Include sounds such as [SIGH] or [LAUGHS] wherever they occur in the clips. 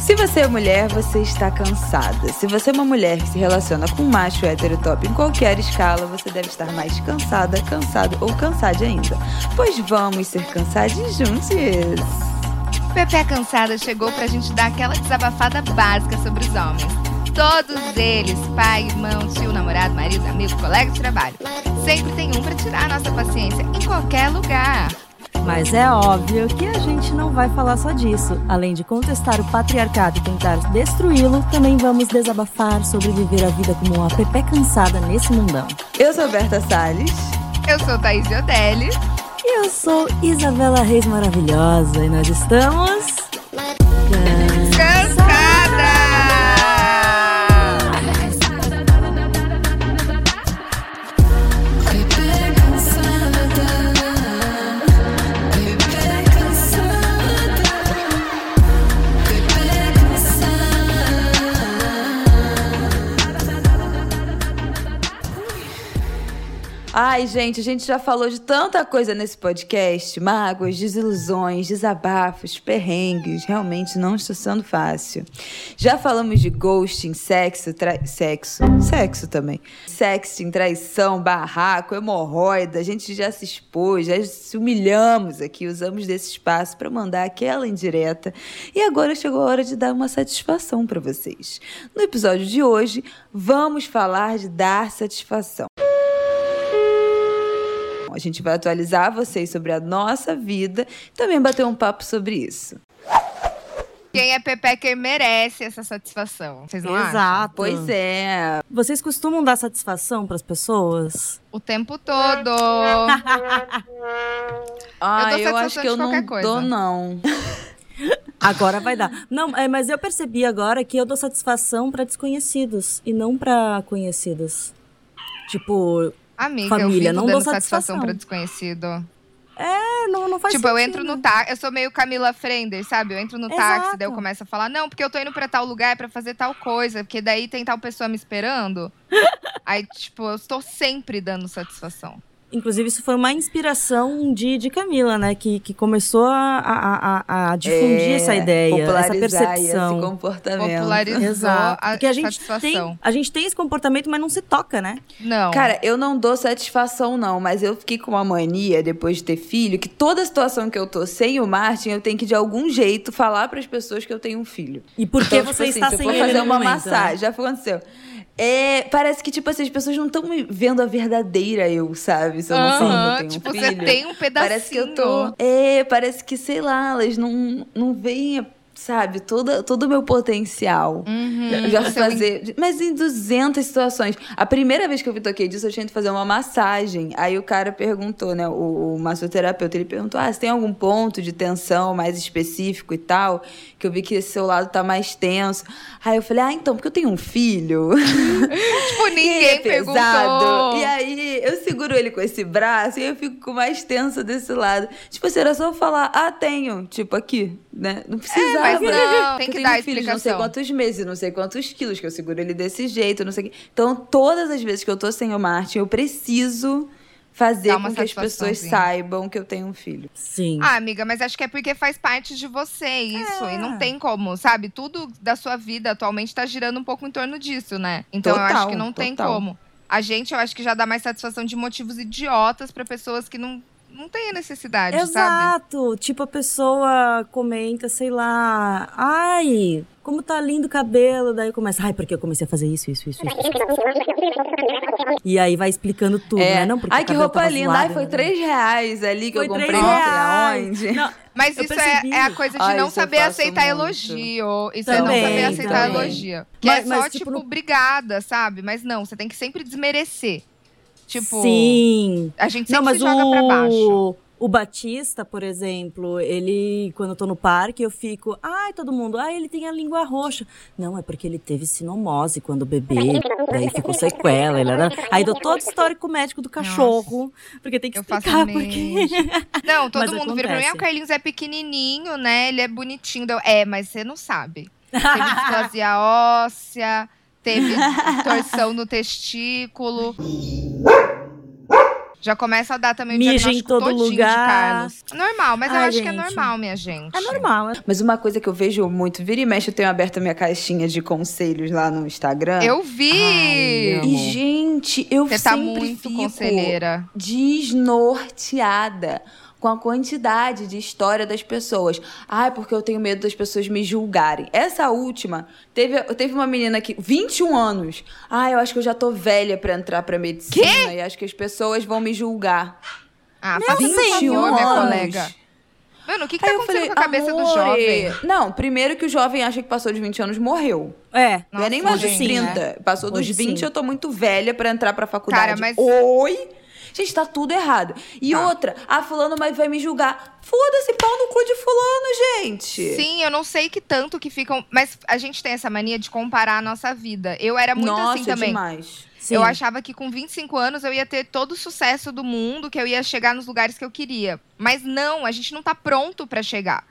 Se você é mulher, você está cansada. Se você é uma mulher que se relaciona com macho hétero top em qualquer escala, você deve estar mais cansada, cansado ou cansada ainda. Pois vamos ser cansados juntos. Pepe Cansada chegou pra gente dar aquela desabafada básica sobre os homens. Todos eles, pai, irmão, tio, namorado, marido, amigo, colega de trabalho. Sempre tem um pra tirar a nossa paciência em qualquer lugar. Mas é óbvio que a gente não vai falar só disso. Além de contestar o patriarcado e tentar destruí-lo, também vamos desabafar sobre viver a vida como uma pepé cansada nesse mundão. Eu sou Berta Salles. Eu sou Thaís Odelli. E eu sou Isabela Reis Maravilhosa. E nós estamos. Ai, gente, a gente já falou de tanta coisa nesse podcast: mágoas, desilusões, desabafos, perrengues. Realmente não está sendo fácil. Já falamos de ghosting, sexo, tra... sexo, sexo também. Sexting, traição, barraco, hemorroida. A gente já se expôs, já se humilhamos aqui, usamos desse espaço para mandar aquela indireta. E agora chegou a hora de dar uma satisfação para vocês. No episódio de hoje, vamos falar de dar satisfação. A gente vai atualizar vocês sobre a nossa vida e também bater um papo sobre isso. Quem é Pepecker merece essa satisfação. Vocês não Exato. acham? Pois é. Vocês costumam dar satisfação para as pessoas? O tempo todo. [LAUGHS] Ah, eu, eu acho que eu não coisa. dou, não. [LAUGHS] Agora vai dar. Não, é, mas eu percebi agora que eu dou satisfação para desconhecidos e não para conhecidos. Tipo, Amiga, Família, eu não dou dando satisfação pra desconhecido. é, não, não faz tipo, eu sentido. entro no táxi, eu sou meio Camila Frender, sabe? Eu entro no táxi, daí eu Exato. começo a falar, não, porque eu tô indo pra tal lugar pra fazer tal coisa, porque daí tem tal pessoa me esperando. [LAUGHS] Aí, tipo, eu estou sempre dando satisfação. Inclusive, isso foi uma inspiração de, de Camila, né? Que, que começou a, a, a, a difundir É, essa ideia, essa percepção. esse comportamento. Popularizou Exato. a Porque a gente, satisfação. tem, a gente tem esse comportamento, mas não se toca, né? Não. Cara, eu não dou satisfação, não, mas eu fiquei com uma mania depois de ter filho que toda situação que eu tô sem o Martin, eu tenho que de algum jeito falar pras pessoas que eu tenho um filho. E por que Então, você tipo está assim, sem se eu ele for fazer uma momento, massagem, né? já aconteceu. É, parece que, tipo assim, as pessoas não estão vendo a verdadeira eu, sabe? Se eu não eu Aham, tenho tipo, um você filho. tem um pedacinho. Parece que eu tô. É, parece que, sei lá, elas não, não veem, sabe, toda, todo o meu potencial. Uhum, já seu fazer. Mas em 200 situações. A primeira vez que eu me toquei disso, eu tinha que fazer uma massagem. Aí o cara perguntou, né? O, o massoterapeuta, ele perguntou: Ah, você tem algum ponto de tensão mais específico e tal? Que eu vi que esse seu lado tá mais tenso. Aí eu falei: Ah, então, porque eu tenho um filho. [LAUGHS] [LAUGHS] Tipo, E ele é ninguém perguntou. pesado. E aí eu seguro ele com esse braço e eu fico mais tensa desse lado. Tipo assim, era só eu falar, ah, tenho. Tipo, aqui, né? Não precisava. Mas não, tem que dar de não sei explicação. quantos meses, não sei quantos quilos, que eu seguro ele desse jeito, não sei o quê. Então, todas as vezes que eu tô sem o Martin, eu preciso fazer com que as pessoas saibam que eu tenho um filho. Sim. Ah, amiga, mas acho que é porque faz parte de você isso. É. E não tem como, sabe? Tudo da sua vida atualmente tá girando um pouco em torno disso, né? Então eu acho Total, que não tem total. como. A gente, eu acho que já dá mais satisfação de motivos idiotas pra pessoas que não, não têm a necessidade, sabe? Exato. Tipo, a pessoa comenta, sei lá, ai, como tá lindo o cabelo. Daí começa, ai, porque eu comecei a fazer isso, isso, isso, isso. E aí vai explicando tudo, né? Não, porque É. Ai, o que cabelo roupa linda. zoado, Ai, foi né? três reais ali que Foi eu comprei três não sei aonde. Não, Mas isso é, é a coisa de Ai, não saber aceitar muito. elogio. Isso Também, é não saber aceitar também. elogio. Que Mas- é só, mas, tipo, tipo, no- obrigada, sabe? Mas não, você tem que sempre desmerecer. Tipo, Sim. a gente Não, sempre mas se joga pra baixo. o, o Batista, por exemplo, ele, quando eu tô no parque, eu fico, ai, todo mundo, ai, ele tem a língua roxa. Não, é porque ele teve sinomose quando bebê, daí ficou sequela. Ele era... Aí dou todo o histórico médico do cachorro, porque tem que Eu faço explicar o porque. Não, [LAUGHS] todo Mas mundo vira pra mim, ah, acontece. o Carlinhos é pequenininho, né? Ele é bonitinho. É, mas você não sabe. Teve [LAUGHS] displasia óssea, teve torção no testículo. [LAUGHS] Já começa a dar também o Mija em todo lugar. de Carlos. Normal, mas eu Ai, acho que é gente. normal, minha gente. É normal. Mas uma coisa que eu vejo muito, vira e mexe, eu tenho aberto a minha caixinha de conselhos lá no Instagram. Eu vi! Ai. E, gente, eu Você tá sempre muito fico conselheira. desnorteada com a quantidade de história das pessoas. Ai, porque eu tenho medo das pessoas me julgarem. Essa última, teve, teve uma menina que, 21 anos. Ai, eu acho que eu já tô velha pra entrar pra medicina e acho que as pessoas vão me julgar. Ah, Meu faça por Deus! favor, minha anos. colega. Mano, o que, que tá eu acontecendo falei, com a cabeça do "Amore". jovem? Não, primeiro que o jovem acha que passou de 20 anos, morreu. É. não é nem mais dos sim, 30. né? Passou dos Hoje 20, sim. eu tô muito velha pra entrar pra faculdade. Cara, mas- Oi? Gente, tá tudo errado. E Tá. outra, ah, fulano vai vai me julgar. Foda-se, pau no cu de fulano, gente. Sim, eu não sei que tanto que ficam. Mas a gente tem essa mania de comparar a nossa vida. Eu era muito Nossa, assim também. demais. Sim. Eu achava que com 25 anos eu ia ter todo o sucesso do mundo, que eu ia chegar nos lugares que eu queria. Mas não, a gente não tá pronto pra chegar.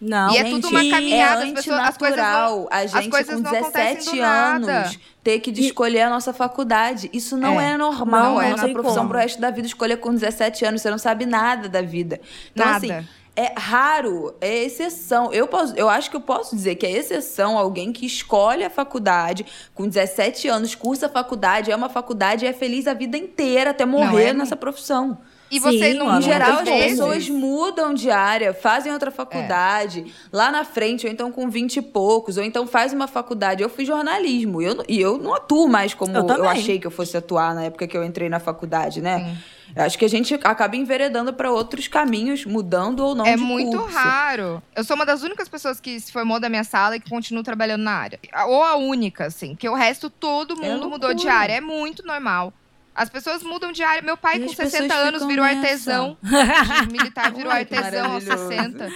Não, E é gente, tudo uma caminhada, é as pessoas- as coisas antinatural a as gente coisas com não acontecem 17 do nada. anos ter que escolher a nossa faculdade. Isso não É. é, normal. Não é é, a nossa não profissão como. pro resto da vida escolher com 17 anos. Você não sabe nada da vida. Então, Nada. assim, é raro, é exceção. Eu, posso, eu acho que eu posso dizer que é exceção alguém que escolhe a faculdade com 17 anos, cursa a faculdade, é uma faculdade e é feliz a vida inteira até morrer é? nessa profissão. E você Sim, não. mano, Em geral, as pessoas mudam de área, fazem outra faculdade, lá na frente, ou então com 20 e poucos, ou então faz uma faculdade. Eu fiz jornalismo, e eu, não- e eu não atuo mais como Eu eu, achei que eu fosse atuar na época que eu entrei na faculdade, né? Eu acho que a gente acaba enveredando para outros caminhos, mudando ou não É de muito curso. raro. Eu sou uma das únicas pessoas que se formou da minha sala e que continua trabalhando na área. Ou a única, assim. Porque o resto, todo É mundo mudou de área. É muito normal. As pessoas mudam de área. Meu pai, e com 60 anos, virou nessa. artesão. [LAUGHS] militar virou Ai, artesão aos 60.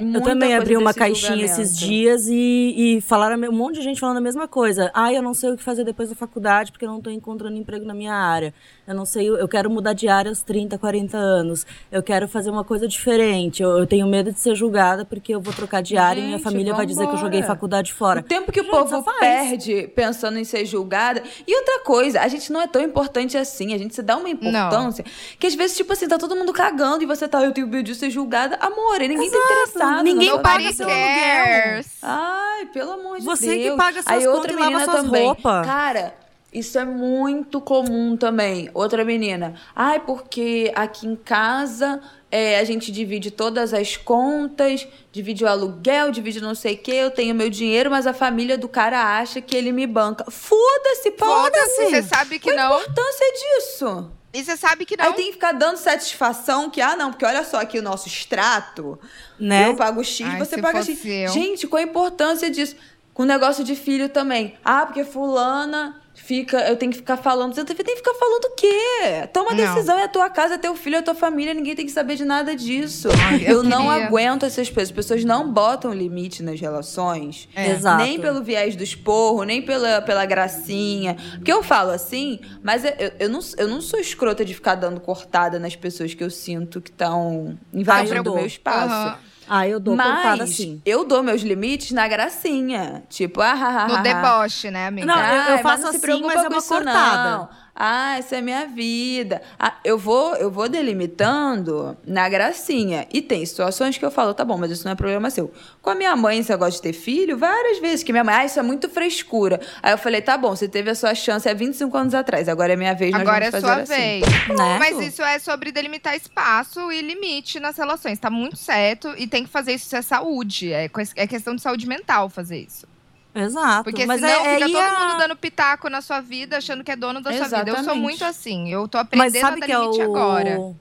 Muita eu também abri uma caixinha esses dias e, e falaram um monte de gente falando a mesma coisa. Ah, eu não sei o que fazer depois da faculdade porque eu não estou encontrando emprego na minha área. Eu não sei, eu quero mudar de área aos 30, 40 anos. Eu quero fazer uma coisa diferente. Eu, eu tenho medo de ser julgada porque eu vou trocar de área gente, e minha família vai dizer que eu joguei faculdade fora. O tempo que gente, o povo perde pensando em ser julgada. E outra coisa, a gente não é tão importante assim. A gente se dá uma importância não. que às vezes, tipo assim, tá todo mundo cagando e você tá, eu tenho medo de ser julgada. Amor, ninguém tá Exato. tá interessado Ninguém sua paga seu aluguel. Ai, pelo amor de Você Deus. que paga suas Aí contas outra e lava também. roupas. Cara, isso é muito comum também. Outra menina. Ai, porque aqui em casa é, a gente divide todas as contas, divide o aluguel, divide não sei o quê, eu tenho meu dinheiro, mas a família do cara acha que ele me banca. Foda-se, Foda-se, foda-se. você sabe que Qual a não. importância disso? E você sabe que não. Aí tem que ficar dando satisfação que, ah, não, porque olha só aqui o nosso extrato. Né? Eu pago X, Ai, você paga X. eu. Gente, qual a importância disso? Com o negócio de filho também. Ah, porque fulana fica. Eu tenho que ficar falando. Você tem que ficar falando o quê? Toma Não. decisão, é a tua casa, é teu filho, é a tua família, ninguém tem que saber de nada disso. Ai, eu eu não aguento essas pessoas. As pessoas não botam limite nas relações. É. Exato. Nem pelo viés do esporro, nem pela, pela gracinha. Porque eu falo assim, mas eu, eu, não, eu não sou escrota de ficar dando cortada nas pessoas que eu sinto que estão invadindo o meu espaço. Aham. Ah, eu dou cortada Mas assim. eu dou meus limites na gracinha. Tipo, ah, ah, ah, No deboche, né, amiga? Não, eu- Ai, mas faço não se assim, preocupa mas é com uma isso, cortada. não. Ah, essa é minha vida. Ah, eu vou, eu vou delimitando na gracinha. E tem situações que eu falo, tá bom, mas isso não é problema seu. Com a minha mãe, você gosta de ter filho? Várias vezes que minha mãe, ah, isso é muito frescura. Aí eu falei, tá bom, você teve a sua chance há 25 anos atrás, agora é minha vez, nós Agora é sua assim. vez. Né? Mas isso é sobre delimitar espaço e limite nas relações. Tá muito certo e tem que fazer isso se é saúde. É, é questão de saúde mental fazer isso. Exato. Porque mas senão é, fica aí todo a- mundo dando pitaco na sua vida, achando que é dono da sua vida. Eu sou Exatamente. muito assim. Eu tô Mas aprendendo sabe a que dar é limite o... agora.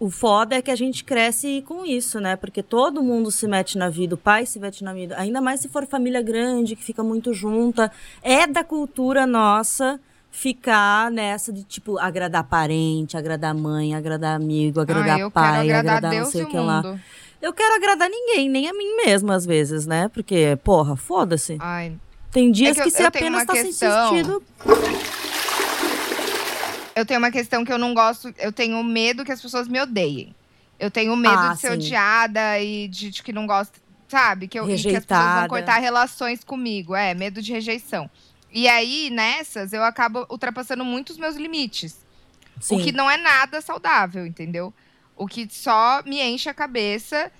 O foda é que a gente cresce com isso, né? Porque todo mundo se mete na vida, o pai se mete na vida. Ainda mais se for família grande, que fica muito junta. É da cultura nossa ficar nessa de, tipo, agradar parente, agradar mãe, agradar amigo, agradar pai, agradar agradar não Deus sei e o que lá. Eu quero agradar ninguém, nem a mim mesma, às vezes, né? Porque, porra, foda-se. Ai. Tem dias que eu- que, você eu tenho apenas uma tá questão. sem sentido. Eu tenho uma questão que eu não gosto. Eu tenho medo que as pessoas me odeiem. Eu tenho medo Ah, de ser sim. odiada e de, de que não gosta. Sabe? Que, eu, que as pessoas vão cortar relações comigo. É, medo de rejeição. E aí, nessas, eu acabo ultrapassando muito os meus limites. Sim. O que não é nada saudável, entendeu? O que só me enche a cabeça.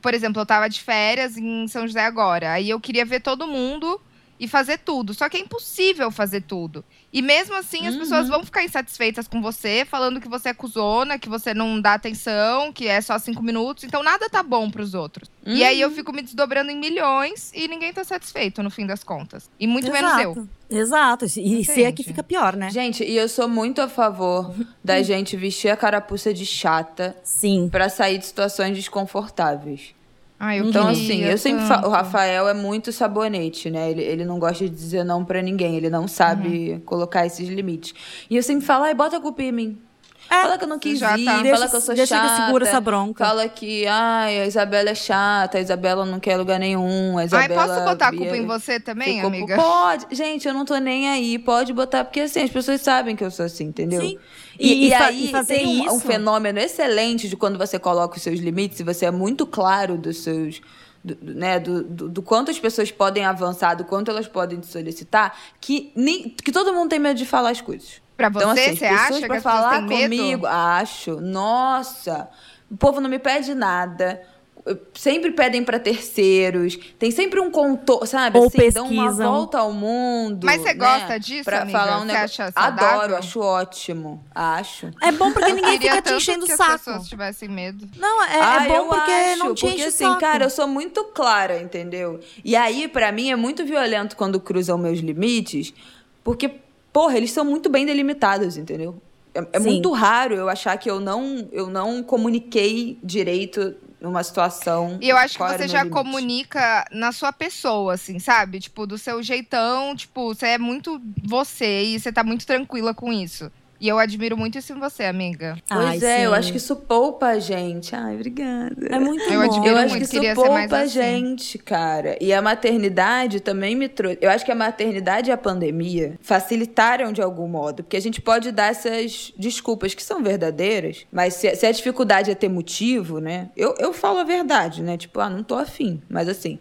Por exemplo, eu tava de férias em São José agora. Aí eu queria ver todo mundo e fazer tudo. Só que é impossível fazer tudo. E mesmo assim, as Uhum. pessoas vão ficar insatisfeitas com você, falando que você é cuzona, que você não dá atenção, que é só cinco minutos. Então nada tá bom pros outros. E aí eu fico me desdobrando em milhões e ninguém tá satisfeito no fim das contas. E muito menos eu. Exato. Exato. E se é que fica pior, né? Gente, e eu sou muito a favor da gente vestir a carapuça de chata Sim. pra sair de situações desconfortáveis. Ai, eu Então, assim, eu sempre falo, o tanto. Rafael é muito sabonete, né? Ele, ele não gosta de dizer não pra ninguém, ele não sabe Uhum. colocar esses limites. E eu sempre falo, ai, bota a culpa em mim. É, fala que eu não quis já ir, tá. fala Deixa, que eu sou deixa chata. que segura essa bronca. Fala que, ai, a Isabela é chata, a Isabela não quer lugar nenhum, a Ai, Isabela... posso botar a culpa em você também, ficou- amiga? Pode. Gente, eu não tô nem aí. Pode botar, porque assim, as pessoas sabem que eu sou assim, entendeu? Sim. E, E- e aí e tem um, um fenômeno excelente de quando você coloca os seus limites e você é muito claro dos seus. Do, do- né, do, do, do quanto as pessoas podem avançar, do quanto elas podem te solicitar, que, nem, que todo mundo tem medo de falar as coisas. Pra você, Então, assim, as você pessoas acha que as pessoas falar têm medo? comigo, acho. Nossa, o povo não me pede nada. Sempre pedem pra terceiros. Tem sempre um contorno, sabe? Ou assim, dão uma pesquisam. volta ao mundo. Mas você né? gosta disso, pra amiga? falar um Você negócio. Adoro, acho ótimo. Acho. É bom porque [LAUGHS] ninguém fica te enchendo o que as saco. pessoas tivessem medo. Não, é, é Ah, bom eu porque acho, não te porque enche assim, o saco. cara, eu sou muito clara, entendeu? E aí, pra mim, é muito violento quando cruzam meus limites, porque, porra, eles são muito bem delimitados, entendeu? É, é muito raro eu achar que eu não, eu não comuniquei direito numa situação. E eu acho que você já limite. comunica na sua pessoa, assim, sabe? Tipo, do seu jeitão, tipo, você é muito você e você tá muito tranquila com isso. E eu admiro muito isso em você, amiga. Pois Ai, é, eu sim. acho que isso poupa a gente. Ai, obrigada. É muito Eu bom. admiro Eu acho muito, que isso poupa a assim. gente, cara. E a maternidade também me trouxe. Eu acho que a maternidade e a pandemia facilitaram de algum modo. Porque a gente pode dar essas desculpas que são verdadeiras, mas se, se a dificuldade é ter motivo, né? Eu, eu falo a verdade, né? Tipo, ah, não tô afim. Mas assim.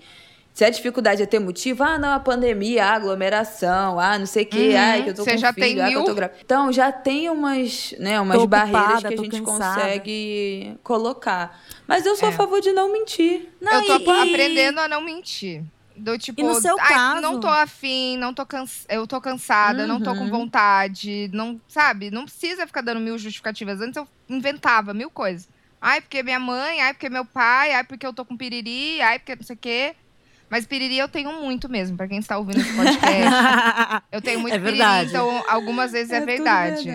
Se a dificuldade é ter motivo, ah, não, a pandemia, a aglomeração, ah, não sei o quê, Uhum, ai, que eu tô você com já filho, tem ah, que eu mil- tô grávida. Então, já tem umas, né, umas Tô barreiras ocupada, que a gente cansada. consegue colocar. Mas eu sou É. a favor de não mentir. Não, eu tô e- aprendendo a não mentir. Do tipo, E no seu "Ai, caso? não tô afim, não tô cansa... eu tô cansada, não tô com Uhum. vontade, não, sabe? Não precisa ficar dando mil justificativas. Antes eu inventava mil coisas. Ai, porque minha mãe, ai, porque meu pai, ai, porque eu tô com piriri, ai, porque não sei o quê. Mas piriri eu tenho muito mesmo, pra quem está ouvindo esse podcast. [LAUGHS] eu tenho muito É piriri, verdade. então algumas vezes é, tudo verdade.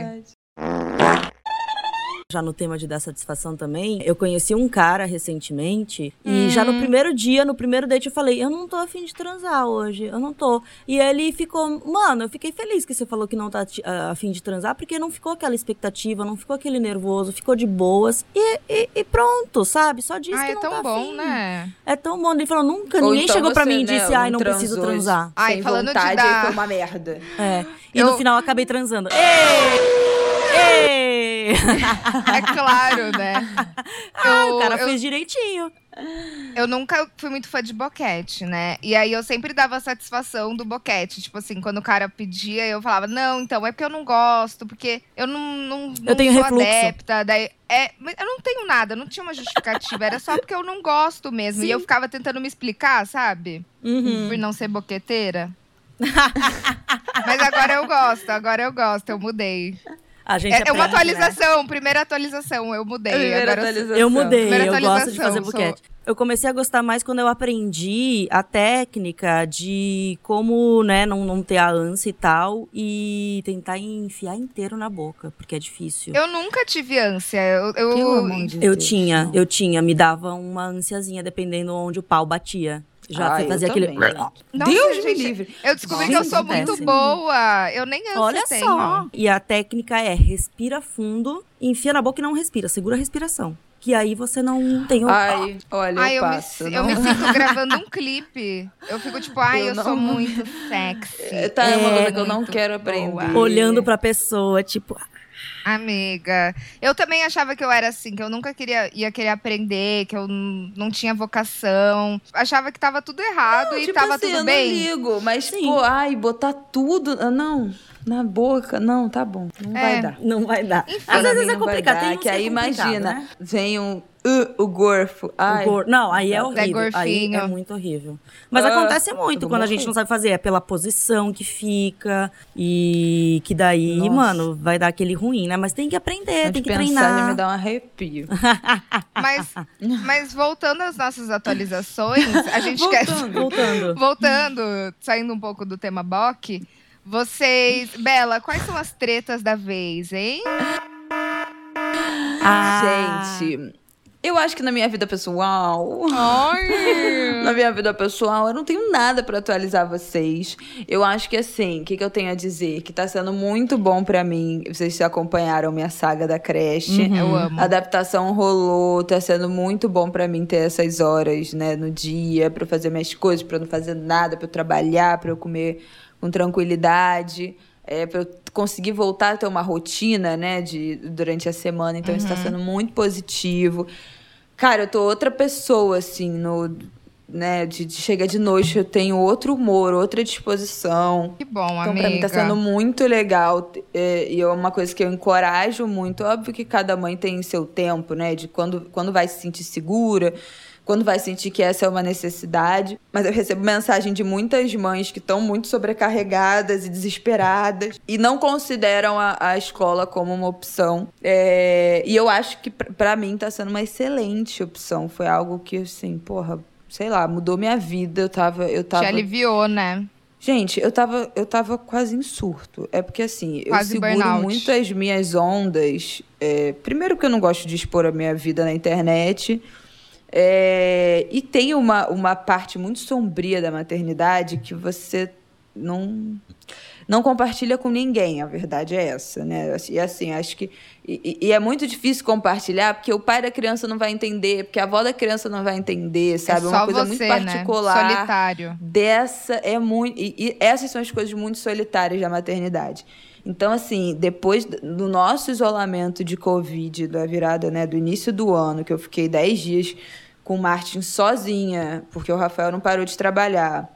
Já no tema de dar satisfação também, eu conheci um cara recentemente Hum. e já no primeiro dia, no primeiro date, eu falei: Eu não tô afim de transar hoje, eu não tô. E ele ficou, mano, eu fiquei feliz que você falou que não tá ah, afim de transar, porque não ficou aquela expectativa, não ficou aquele nervoso, ficou de boas. E, e- e pronto, sabe? Só disse Ah, que é não tão tá bom, afim. né? É tão bom. Ele falou: Nunca, Ou ninguém então chegou pra mim e né, disse: Ai, não preciso transar. Ai, sem falando de vontade, dar- aí foi uma merda. É. E Eu- no final eu acabei transando. Ei! É claro, né? [LAUGHS] Ah, Eu- o cara eu- fez direitinho. Eu nunca fui muito fã de boquete, né? E aí eu sempre dava satisfação do boquete. Tipo assim, quando o cara pedia, eu falava, não, então é porque eu não gosto, porque eu não, não, não tenho sou refluxo. adepta. Daí, é, mas eu não tenho nada, não tinha uma justificativa, era só porque eu não gosto mesmo. E eu ficava tentando me explicar, sabe? Uhum. Por não ser boqueteira. [LAUGHS] mas agora eu gosto, agora eu gosto, eu mudei. A gente É, é uma aprende, né? atualização, primeira atualização, eu mudei. A primeira agora eu sou- atualização. Eu mudei, Primeira eu gosto de fazer sou- buquete. Eu comecei a gostar mais quando eu aprendi a técnica de como, né, não, não ter a ânsia e tal e tentar enfiar inteiro na boca, porque é difícil. Eu nunca tive ânsia. Eu, eu- Eu Deus, tinha, eu tinha, me dava uma ansiazinha dependendo onde o pau batia. Já Ah, eu fazia aquele. Nossa, Deus me gente, livre. Eu descobri Gente, que eu sou muito boa. Eu nem ânsia Olha tenho. só. E a técnica é respira fundo, enfia na boca e não respira, segura a respiração. Que aí você não tem o. Ai, olha, Ai, eu eu, me, passo. eu não- me sinto gravando um clipe. Eu fico tipo, ai, Eu eu, não- sou muito [LAUGHS] sexy. Tá, é uma coisa que eu não muito quero boa. aprender. Olhando pra pessoa, tipo, Amiga, eu também achava que eu era assim, que eu nunca queria, ia querer aprender, que eu não tinha vocação. Achava que tava tudo errado e tipo tava assim, tudo eu bem. não ligo, mas, Sim. pô, ai, botar tudo. ah, Não. na boca. Não, tá bom. Não É. vai dar. Não vai dar. Enfim. Às vezes é não complicado. dar, Tem uns que aí é complicado, imagina, né? vem um uh, o gorfo. Ai, O gor- Não, aí é Zé horrível. Aí Gorfinho. é muito horrível. Mas Ah, acontece muito quando a gente não sabe fazer. É pela posição que fica. E que daí, Nossa. mano, vai dar aquele ruim, né? Mas tem que aprender, só tem de que pensar já treinar. me dá um arrepio. [LAUGHS] Mas, mas voltando às nossas atualizações, a gente quer. Voltando. Voltando, saindo um pouco do tema BOC, vocês. Bela, quais são as tretas da vez, hein? Ah, Gente, eu acho que na minha vida pessoal. Ai! [LAUGHS] Na minha vida pessoal, eu não tenho nada pra atualizar vocês. Eu acho que assim, o que, que eu tenho a dizer? Que tá sendo muito bom pra mim. Vocês acompanharam minha saga da creche. Eu amo. A adaptação rolou, tá sendo muito bom pra mim ter essas horas, né, no dia, pra eu fazer minhas coisas, pra eu não fazer nada, pra eu trabalhar, pra eu comer com tranquilidade, é, pra eu conseguir voltar a ter uma rotina, né, de, durante a semana. Então isso tá sendo muito positivo. Cara, eu tô outra pessoa, assim, no. Né, de, de chega de noite, eu tenho outro humor, outra disposição. Que bom, Então, amiga. pra mim tá sendo muito legal. é, E é uma coisa que eu encorajo muito. Óbvio que cada mãe tem seu tempo, né? De quando, quando vai se sentir segura, quando vai sentir que essa é uma necessidade. Mas eu recebo mensagem de muitas mães que estão muito sobrecarregadas e desesperadas e não consideram a, a escola como uma opção. É, e eu acho que pra- pra mim tá sendo uma excelente opção. Foi algo que, assim, porra, sei lá, mudou minha vida. Eu tava. Eu tava Te aliviou, né? Gente, eu tava, eu tava quase em surto. É porque, assim, eu Quase seguro burnout. muito as minhas ondas. É, primeiro que eu não gosto de expor a minha vida na internet. É, e tem uma, uma parte muito sombria da maternidade que você não não compartilha com ninguém, a verdade é essa, né? E assim, acho que. E, e é muito difícil compartilhar, porque o pai da criança não vai entender, porque a avó da criança não vai entender, sabe? é uma coisa você, muito particular né? Solitário. dessa é muito. E, e essas são as coisas muito solitárias da maternidade. Então, assim, depois do nosso isolamento de Covid, da virada, né, do início do ano, que eu fiquei 10 dias com o Martin sozinha, porque o Rafael não parou de trabalhar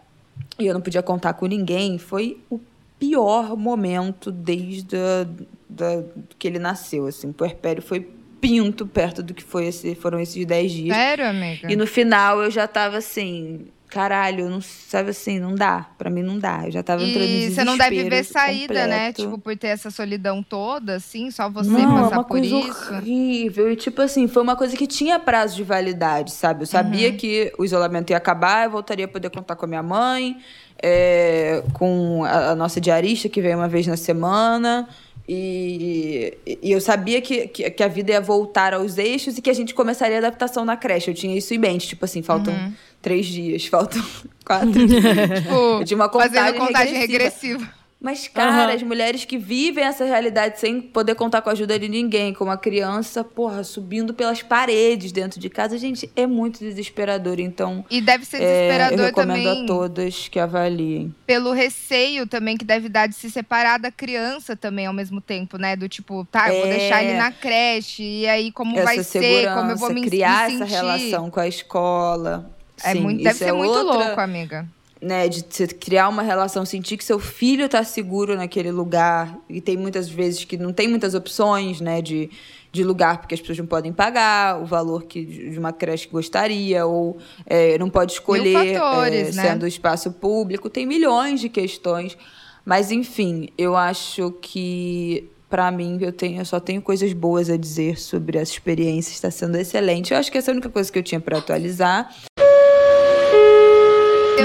e eu não podia contar com ninguém, foi o pior momento desde a, da, que ele nasceu, assim. O puerpério foi pinto perto do que foi esse, foram esses 10 dias. Sério, amiga? E no final eu já tava assim, caralho, não sabe assim, não dá. Pra mim não dá. Eu já tava entrando em E você não deve ver saída, né? completo. Tipo, por ter essa solidão toda, assim, só você não, é passar uma por coisa isso. horrível. E tipo assim, foi uma coisa que tinha prazo de validade, sabe? Eu sabia Uhum. que o isolamento ia acabar, eu voltaria a poder contar com a minha mãe, é, com a, a nossa diarista, que veio uma vez na semana. E, e eu sabia que, que, que a vida ia voltar aos eixos e que a gente começaria a adaptação na creche. Eu tinha isso em mente. Tipo assim, faltam Uhum. três dias, [LAUGHS] faltam quatro dias. [LAUGHS] Tipo, Eu tinha uma contagem fazendo contagem regressiva. regressiva. Mas, cara, Aham. as mulheres que vivem essa realidade sem poder contar com a ajuda de ninguém, como a criança, porra, subindo pelas paredes dentro de casa, gente, é muito desesperador. Então, E deve ser é, eu desesperador recomendo também a todas que avaliem. pelo receio também que deve dar de se separar da criança também ao mesmo tempo, né? Do tipo, tá, eu vou É. deixar ele na creche, e aí como essa vai ser, como eu vou me, criar me essa relação com a escola. É Sim, muito, deve ser é muito outra- louco, amiga. Né, de você criar uma relação, sentir que seu filho tá seguro naquele lugar. E tem muitas vezes que não tem muitas opções, né, de, de lugar, porque as pessoas não podem pagar o valor que de uma creche gostaria, ou é, não pode escolher fatores, é, né? sendo espaço público. Tem milhões de questões. Mas, enfim, eu acho que. Pra mim, eu, tenho, eu só tenho coisas boas a dizer sobre essa experiência. Está sendo excelente. Eu acho que essa é a única coisa que eu tinha para atualizar.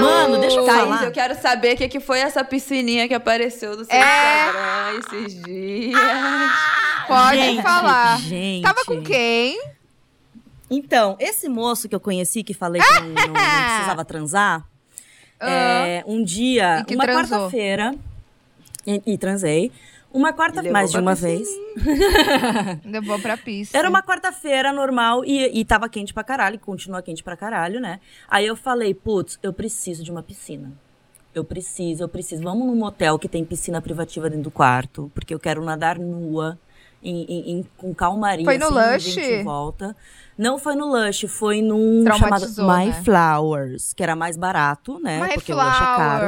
Mano, deixa eu Thaís, falar. eu quero saber o que, que foi essa piscininha que apareceu no seu É. Instagram esses dias. Pode Gente, falar. Gente. Tava com quem? Então, esse moço que eu conheci, que falei que não, não- [LAUGHS] precisava transar, é, um dia, uma quarta-feira, e, e transei, uma quarta, mais de uma vez. [LAUGHS] Levou pra pista. Era uma quarta-feira normal e, e tava quente pra caralho, e continua quente pra caralho, né? Aí eu falei, putz, eu preciso de uma piscina. Eu preciso, eu preciso. Vamos num motel que tem piscina privativa dentro do quarto, porque eu quero nadar nua, em, em- em- com calmaria, Foi no sem Lush? volta. Não foi no Lush, foi num chamado Traumatizou, My né? Flowers, que era mais barato, né? My porque o Lush é caro.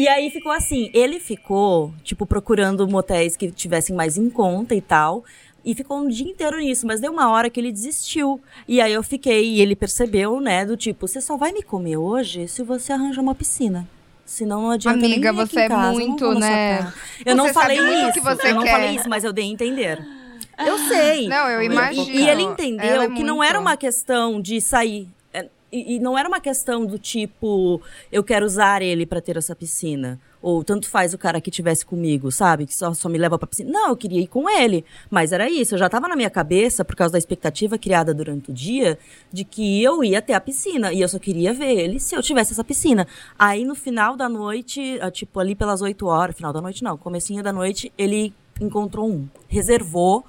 E aí ficou assim, ele ficou, tipo, procurando motéis que tivessem mais em conta e tal. E ficou um dia inteiro nisso, mas deu uma hora que ele desistiu. E aí eu fiquei, e ele percebeu, né, do tipo, você só vai me comer hoje se você arranjar uma piscina. Senão não adianta Amiga, você é casa, não muito, né? Eu não Você falei sabe muito o isso, que você eu não quer. falei isso, mas eu dei a entender. [LAUGHS] Eu sei. Não, eu E- imagino. E ele Ela entendeu é que não era uma questão de sair. E, não era uma questão do tipo, eu quero usar ele pra ter essa piscina. Ou tanto faz o cara que tivesse comigo, sabe? Que só, só me leva pra piscina. Não, eu queria ir com ele. Mas era isso. Eu já tava na minha cabeça, por causa da expectativa criada durante o dia, de que eu ia ter a piscina. E eu só queria ver ele se eu tivesse essa piscina. Aí no final da noite, tipo ali pelas 8 horas, final da noite não, comecinho da noite, ele encontrou um. Reservou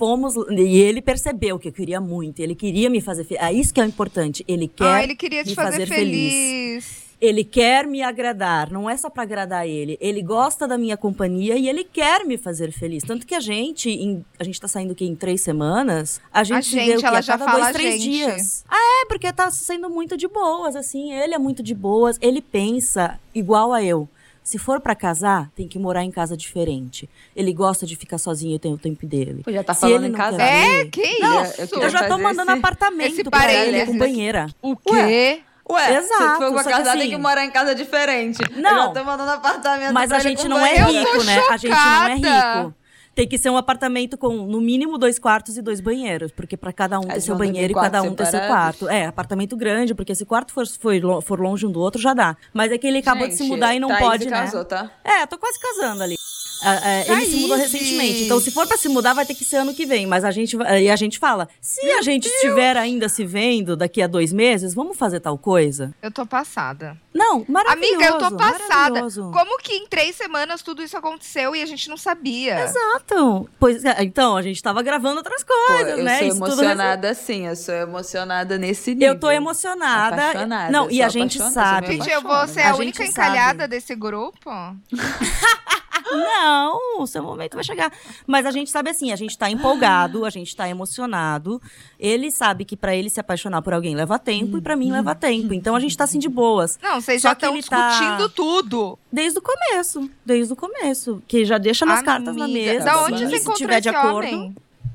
fomos e ele percebeu que eu queria muito, ele queria me fazer feliz. É isso que é o importante, ele quer Ah, ele queria te me fazer, feliz. feliz. Ele quer me agradar, não é só pra agradar ele. Ele gosta da minha companhia e ele quer me fazer feliz. Tanto que a gente, em- a gente tá saindo aqui em três semanas, a gente, vê gente, quê? ela a já cada fala dois, três gente. dias. Ah, é, porque tá sendo muito de boas, assim. Ele é muito de boas, ele pensa igual a eu. Se for pra casar, tem que morar em casa diferente. Ele gosta de ficar sozinho e tem o tempo dele. Pô, já tá Se falando ele em não casar. quer É, que Não, isso? eu Eu queria já tô mandando esse- apartamento esse pra ele parênteses com aqui. banheira. O quê? Ué, Exato, se for pra casar, tem assim- que morar em casa diferente. Eu Não. já tô mandando apartamento Mas pra a gente não é. Eu rico, né? A gente não é rico. Tem que ser um apartamento com, no mínimo, dois quartos e dois banheiros. Porque pra cada um ter Eles seu banheiro e cada um ter seu quarto. É, apartamento grande, porque se o quarto for, for, for longe um do outro, já dá. Mas é que ele acabou de se Gente, mudar e não Thaís pode, se né? casou, tá? É, tô quase casando ali. Ah, é, ele se mudou recentemente. Então, se for pra se mudar, vai ter que ser ano que vem. Mas a gente, e a gente fala: se a gente estiver ainda se vendo daqui a dois meses, vamos fazer tal coisa? Eu tô passada. Não, maravilhoso. Amiga, eu tô passada. Como que em três semanas tudo isso aconteceu e a gente não sabia? Exato. Pois é, então, a gente tava gravando outras Pô, coisas, eu né? sou Isso tudo emocionada sim, eu sou emocionada nesse nível. Eu tô emocionada. Apaixonada, Não, eu e a gente apaixonada, sabe. Gente, eu vou ser A a, única sabe. encalhada desse grupo? [LAUGHS] Não, o seu momento vai chegar. Mas a gente sabe assim, a gente tá empolgado, a gente tá emocionado. Ele sabe que pra ele se apaixonar por alguém leva tempo e pra mim leva tempo. Então a gente tá assim de boas. Não, vocês Só já que estão ele tá- discutindo tudo. Desde o começo. Desde o começo. Que já deixa nas cartas na Amiga, mesa. Da Tá onde você se encontrou tiver de acordo, homem?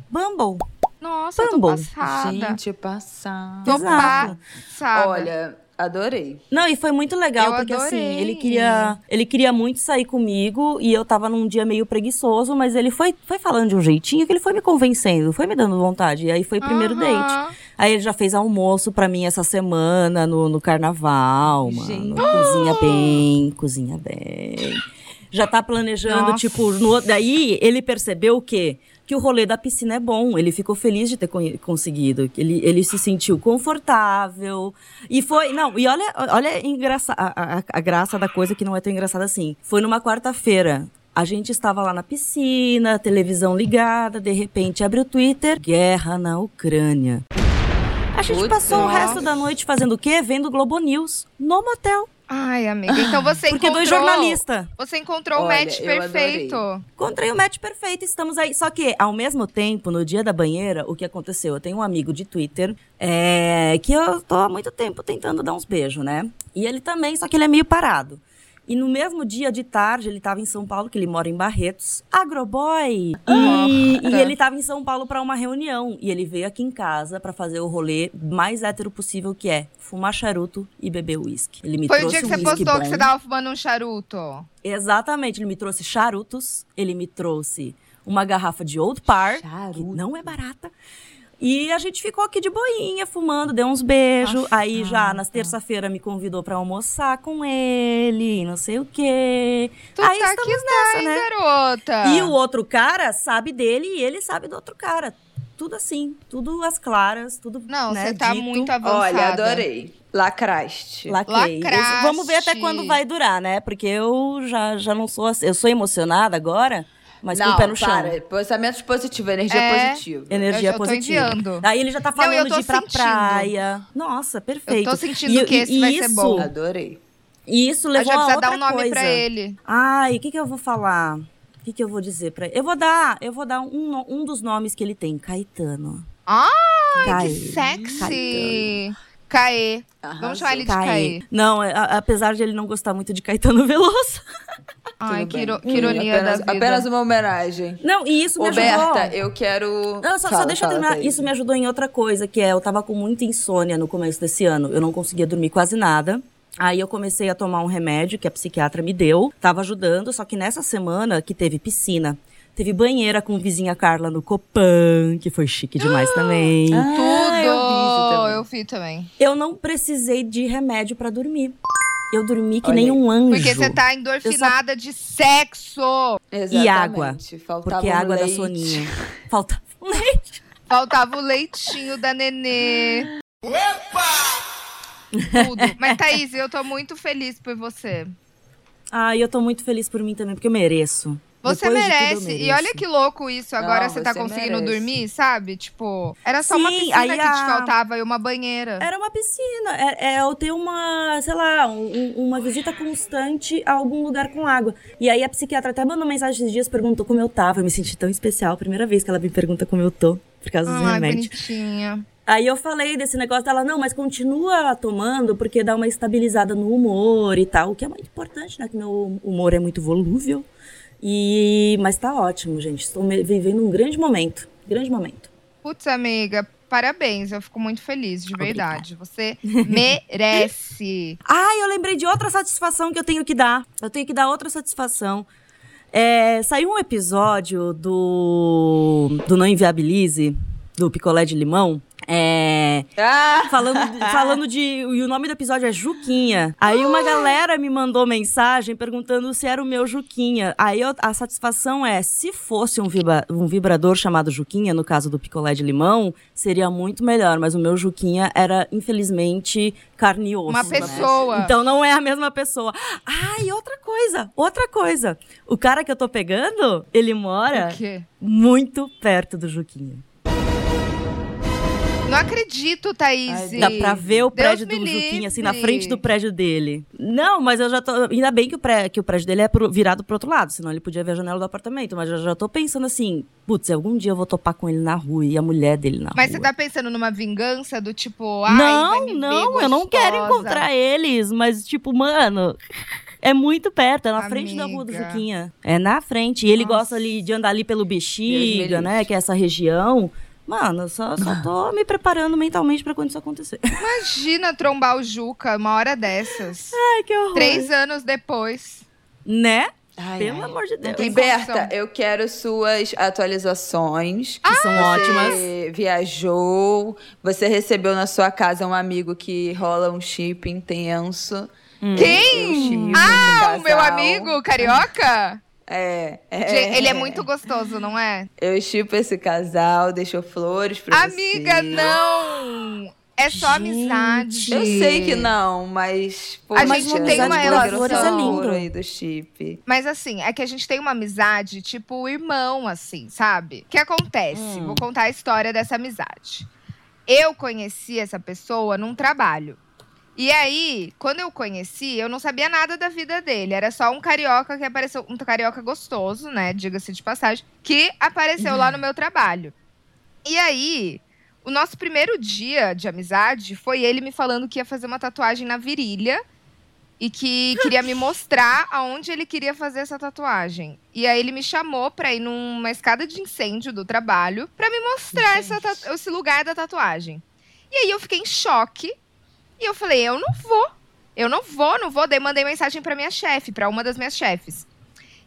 Bumble. Nossa, eu tô Bumble. passada. Gente, passada. Tô Exato. passada. Olha, adorei. Não, e foi muito legal, Eu porque assim, adorei. ele queria, ele queria muito sair comigo e eu tava num dia meio preguiçoso, mas ele foi, foi falando de um jeitinho que ele foi me convencendo, foi me dando vontade. E aí foi o primeiro Aham. date. Aí ele já fez almoço pra mim essa semana no, no carnaval, mano. Gente. Cozinha bem, cozinha bem. Já tá planejando, Nossa. tipo, no, daí ele percebeu o quê? Que o rolê da piscina é bom. Ele ficou feliz de ter con- conseguido. Ele, ele se sentiu confortável. E foi. Não, e olha, olha engraça, a, a- a graça da coisa que não é tão engraçada assim. Foi numa quarta-feira. A gente estava lá na piscina, televisão ligada, de repente abre o Twitter, guerra na Ucrânia. A gente passou o resto da noite fazendo o quê? Vendo Globo News no motel. Ai, amiga. Então [LAUGHS] você Porque encontrou... dois jornalistas. Você encontrou o Olha, match eu perfeito. Encontrei o match perfeito, estamos aí. Só que, ao mesmo tempo, no dia da banheira, o que aconteceu? Eu tenho um amigo de Twitter é, que eu tô há muito tempo tentando dar uns beijos, né? E ele também, só que ele é meio parado. E no mesmo dia de tarde, ele tava em São Paulo, que ele mora em Barretos, agroboy. E, e ele tava em São Paulo pra uma reunião. E ele veio aqui em casa pra fazer o rolê mais hétero possível, que é fumar charuto e beber uísque. Ele me Foi o trouxe dia que um você postou que bom. você tava fumando um charuto. Exatamente, ele me trouxe charutos, ele me trouxe uma garrafa de Old Par, que Charuto. não é barata. E a gente ficou aqui de boinha, fumando, deu uns beijos. Aí já nas terça-feira me convidou pra almoçar com ele, não sei o quê. Tu Aí tá estamos que tá, nessa, hein, né? garota? E o outro cara sabe dele e ele sabe do outro cara. Tudo assim, tudo às claras, tudo Não, né, você tá dito. muito avançada. Olha, adorei. Lacraste. Lacrei. Lacraste. Vamos ver até quando vai durar, né? Porque eu já, já não sou assim. Eu sou emocionada agora, mas com não, o pé no chão. para. Pensamentos positivos, energia É. positiva. Energia Eu- eu positiva. enviando. Aí ele já tá Não, falando tô de ir pra sentindo. praia. Nossa, perfeito. Eu tô sentindo E- que e- esse vai e ser isso- bom. Adorei. E isso A levou a precisa outra dar um nome coisa. pra ele. Ai, o que que eu vou falar? O que que eu vou dizer pra ele? Eu vou dar, eu vou dar um, um dos nomes que ele tem, Caetano. Ai, Caio. que sexy. Caetano. Caê. Arrasou. Vamos chamar ele de Caê. Caê. Não, é, a- apesar de ele não gostar muito de Caetano Veloso. [LAUGHS] Ai, Tudo que, iro- que ironia apenas, da vida. apenas uma homenagem. Não, e isso me Ô, ajudou. Berta, eu quero. Não, só, só Fala, deixa eu terminar. Isso me ajudou em outra coisa, que é eu tava com muita insônia no começo desse ano. Eu não conseguia dormir quase nada. Aí eu comecei a tomar um remédio que a psiquiatra me deu. Tava ajudando, só que nessa semana que teve piscina. Teve banheira com vizinha Carla no Copan, que foi chique demais também. Ah, Tudo! eu também. eu vi também. Eu não precisei de remédio pra dormir. Eu dormi que Olha nem aí. um anjo. Porque você tá endorfinada de sexo. Exatamente. E água. Faltava Porque um água leite. da soninha. Falta leite. Faltava o leitinho da nenê. Tudo. Mas, Thaís, eu tô muito feliz por você. Ai, eu tô muito feliz por mim também, porque eu mereço. Você Depois merece. E olha que louco isso. Agora Não, você tá você conseguindo merece. dormir, sabe? Tipo, era só uma Sim, piscina aí que te a- faltava e uma banheira. Era uma piscina. É, é eu ter uma, sei lá, um- um- uma visita constante a algum lugar com água. E aí a psiquiatra até mandou mensagem esses dias, perguntou como eu tava. Eu me senti tão especial. Primeira vez que ela me pergunta como eu tô, por causa dos Ai, remédios. bonitinha. Aí eu falei desse negócio dela, não, mas continua tomando, porque dá uma estabilizada no humor e tal, o que é muito importante, né? Que meu humor é muito volúvel. E... Mas tá ótimo, gente. Estou vivendo um grande momento. Grande momento. Putz, amiga, parabéns. Eu fico muito feliz, de verdade. Você [LAUGHS] merece. Ah, eu lembrei de outra satisfação que eu tenho que dar. Eu tenho que dar outra satisfação. É, saiu um episódio do, do Não Inviabilize, do Picolé de Limão. É, Ah! falando, [LAUGHS] falando de. E o nome do episódio é Juquinha. Aí uma galera me mandou mensagem perguntando se era o meu Juquinha. Aí eu- a satisfação é: se fosse um, vibra- um vibrador chamado Juquinha, no caso do picolé de limão, seria muito melhor. Mas o meu Juquinha era, infelizmente, carne e osso. Uma né? pessoa. Então não é a mesma pessoa. Ah, e outra coisa, outra coisa. O cara que eu tô pegando, ele mora muito perto do Juquinha. Não acredito, Thaís. Ai, Dá pra ver o Deus prédio do Juquinha, assim, na livre. frente do prédio dele. Não, mas eu já tô. Ainda bem que o, pré, que o prédio dele é pro- virado pro outro lado, senão ele podia ver a janela do apartamento. Mas eu já tô pensando assim, putz, algum dia eu vou topar com ele na rua e a mulher dele na Mas rua. você tá pensando numa vingança do tipo, ai, não, não, eu não quero encontrar eles, mas tipo, mano. É muito perto, é na frente da rua do Amiga. Juquinha. É na frente. E ele Nossa. gosta ali de andar ali pelo Bexiga, né? livre. Que é essa região. Mano, eu só, só tô me preparando mentalmente pra quando isso acontecer. [LAUGHS] Imagina trombar o Juca uma hora dessas. Ai, que horror. Três anos depois. Né? Ai, Pelo ai. amor de Deus. tem E Berta, condição. eu quero suas atualizações. Que são ótimas. Você viajou, você recebeu na sua casa um amigo que rola um chip intenso. Quem? Eu chipo Ah, o meu amigo carioca? É, é. Gente, Ele é muito gostoso, não é? Eu chipo esse casal, deixou flores pra Amiga, você. não! É só Gente. amizade. Eu sei que não, mas. A poxa, gente tem uma essa relação- é aí do chip. Mas assim, é que a gente tem uma amizade, tipo, irmão, assim, sabe? O que acontece? Hum. Vou contar a história dessa amizade. Eu conheci essa pessoa num trabalho. E aí, quando eu conheci, eu não sabia nada da vida dele. Era só um carioca que apareceu, um carioca gostoso, né? Diga-se de passagem, que apareceu lá no meu trabalho. E aí, o nosso primeiro dia de amizade foi ele me falando que ia fazer uma tatuagem na virilha e que queria me mostrar aonde ele queria fazer essa tatuagem. E aí ele me chamou pra ir numa escada de incêndio do trabalho pra me mostrar esse lugar da tatuagem. E aí eu fiquei em choque e eu falei, eu não vou. Eu não vou, não vou. Daí mandei mensagem pra minha chefe, pra uma das minhas chefes.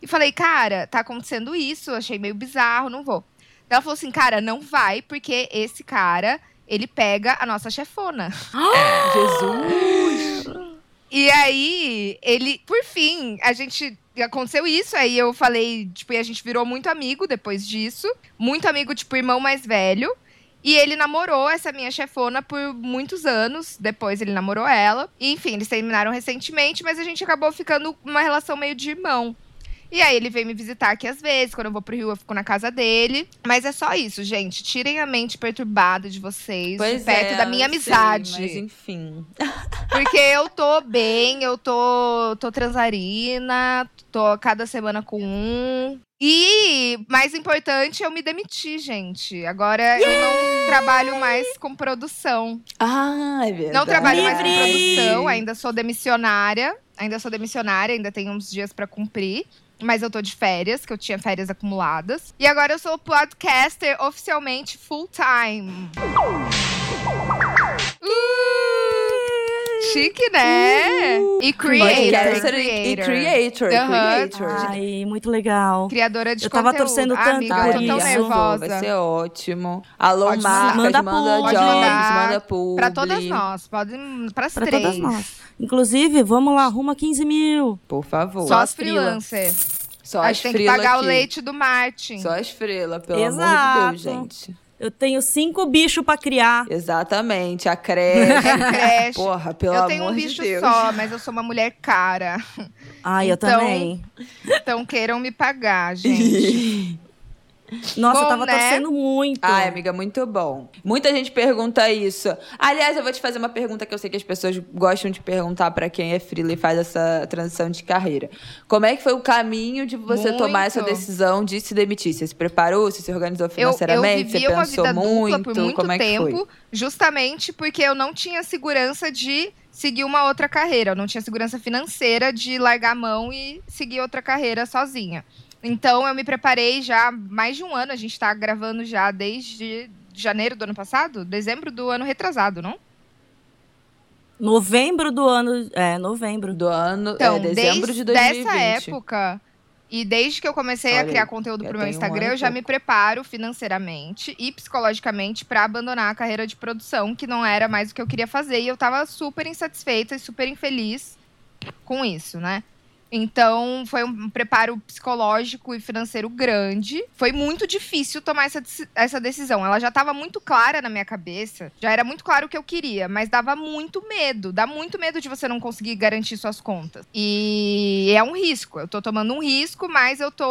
E falei, cara, tá acontecendo isso, achei meio bizarro, não vou. Daí Ela falou assim, cara, não vai, porque esse cara, ele pega a nossa chefona. [GASPS] Jesus! E aí, ele, por fim, a gente. Aconteceu isso, aí eu falei, tipo, e a gente virou muito amigo depois disso. Muito amigo, tipo, irmão mais velho. E ele namorou essa minha chefona por muitos anos. Depois ele namorou ela. E, enfim, eles terminaram recentemente, mas a gente acabou ficando numa relação meio de irmão. E aí ele vem me visitar aqui às vezes, quando eu vou pro Rio eu fico na casa dele. Mas é só isso, gente. Tirem a mente perturbada de vocês de perto é, da minha eu sei, amizade. mas enfim. Porque eu tô bem, eu tô, tô transarina, tô cada semana com um. E, mais importante, eu me demiti, gente. Agora eu não. trabalho mais com produção. Ah, é verdade. Não trabalho mais com Livre! produção, ainda sou demissionária. Ainda sou demissionária, ainda tenho uns dias pra cumprir. Mas eu tô de férias, que eu tinha férias acumuladas. E agora eu sou podcaster oficialmente full time. Uh, chique, né? E creator. E- creator. Aham. creator. Ai, muito legal. Criadora de Eu tava conteúdo. torcendo tanto amiga, por eu tô tão isso. nervosa. Vai ser ótimo. Alô, Pode marcas, manda, Manda jobs, mandar manda publi. Pra todas nós, podem pras Pra três. todas nós. Inclusive, vamos lá, arruma 15 mil. Por favor. Só Só as freelancers. Só A as gente tem que pagar o aqui. leite do Martin. Só as frila, pelo amor de Exato. Deus, gente. Eu tenho cinco bichos pra criar. Exatamente, a creche. [LAUGHS] É creche. Porra, pelo eu amor tenho um de bicho Deus. só, mas eu sou uma mulher cara. Ai, eu Então, também. Então queiram me pagar, gente. [LAUGHS] Nossa, eu bom, tava né? torcendo muito. Ai, amiga, muito bom. Muita gente pergunta isso. Aliás, eu vou te fazer uma pergunta que eu sei que as pessoas gostam de perguntar pra quem é freela e faz essa transição de carreira. Como é que foi o caminho de você Muito. tomar essa decisão de se demitir? Você se preparou? Você se organizou Eu, eu financeiramente? vivia você uma pensou vida muito? dupla por muito Como é que tempo, foi? justamente porque eu não tinha segurança de seguir uma outra carreira. Eu não tinha segurança financeira de largar a mão e seguir outra carreira sozinha. Então eu me preparei já há mais de um ano. A gente tá gravando já desde janeiro do ano passado, dezembro do ano retrasado, não? Novembro do ano. É, novembro. Do ano, Então, é, dezembro desde de 2020. dessa época e desde que eu comecei a Olha criar aí, conteúdo pro meu um Instagram, e eu já me preparo financeiramente e psicologicamente pra abandonar a carreira de produção, que não era mais o que eu queria fazer, e eu tava super insatisfeita e super infeliz com isso, né? Então, foi um preparo psicológico e financeiro grande. Foi muito difícil tomar essa, essa decisão. Ela já estava muito clara na minha cabeça. Já era muito claro o que eu queria, mas dava muito medo. Dá muito medo de você não conseguir garantir suas contas. E é um risco. Eu tô tomando um risco, mas eu tô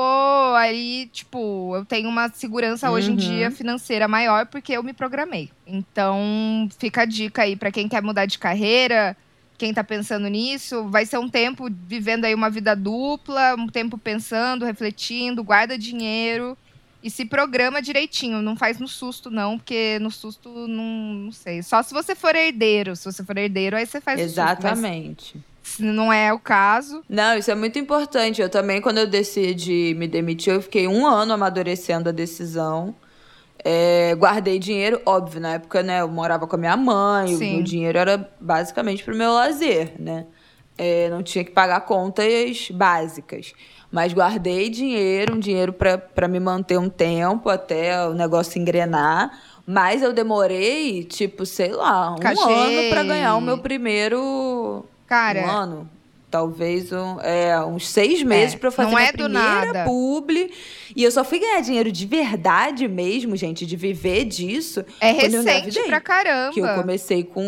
aí, tipo, eu tenho uma segurança hoje em Uhum. dia financeira maior porque eu me programei. Então, fica a dica aí pra quem quer mudar de carreira quem tá pensando nisso, vai ser um tempo vivendo aí uma vida dupla, um tempo pensando, refletindo, guarda dinheiro e se programa direitinho. Não faz no susto, não, porque no susto, não, não sei. Só se você for herdeiro. Se você for herdeiro, aí você faz no susto, Exatamente. se não é o caso. Não, isso é muito importante. Eu também, quando eu decidi me demitir, eu fiquei um ano amadurecendo a decisão. É, guardei dinheiro, óbvio, na época, né, eu morava com a minha mãe, o Sim. meu dinheiro era basicamente pro meu lazer, né? É, não tinha que pagar contas básicas. Mas guardei dinheiro, um dinheiro pra pra me manter um tempo até o negócio engrenar. Mas eu demorei, tipo, sei lá, um Cachê. ano pra ganhar o meu primeiro Cara, um ano. Talvez um, é, uns seis meses É, pra eu fazer não é primeira publi. E eu só fui ganhar dinheiro de verdade mesmo, gente, de viver disso. é recente pra caramba. Que eu comecei com.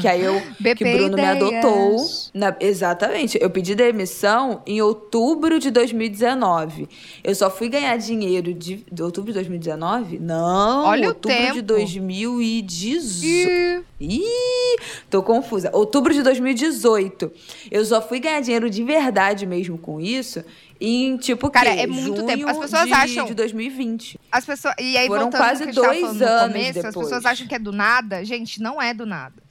Que aí eu. [LAUGHS] Que o Bruno me Ideias. adotou. na- exatamente. Eu pedi demissão em outubro de 2019. Eu só fui ganhar dinheiro de, de outubro de 2019? Não. Olha o outubro de tempo. 2018. Ih, Ih, tô confusa. Outubro de 2018. Eu só fui ganhar dinheiro de verdade mesmo com isso em, tipo, Cara, quê? é muito tempo. As pessoas de, acham- de 2020. As pessoas. E aí, Foram quase que dois anos começo, as depois. pessoas acham que é do nada. Gente, não é do nada.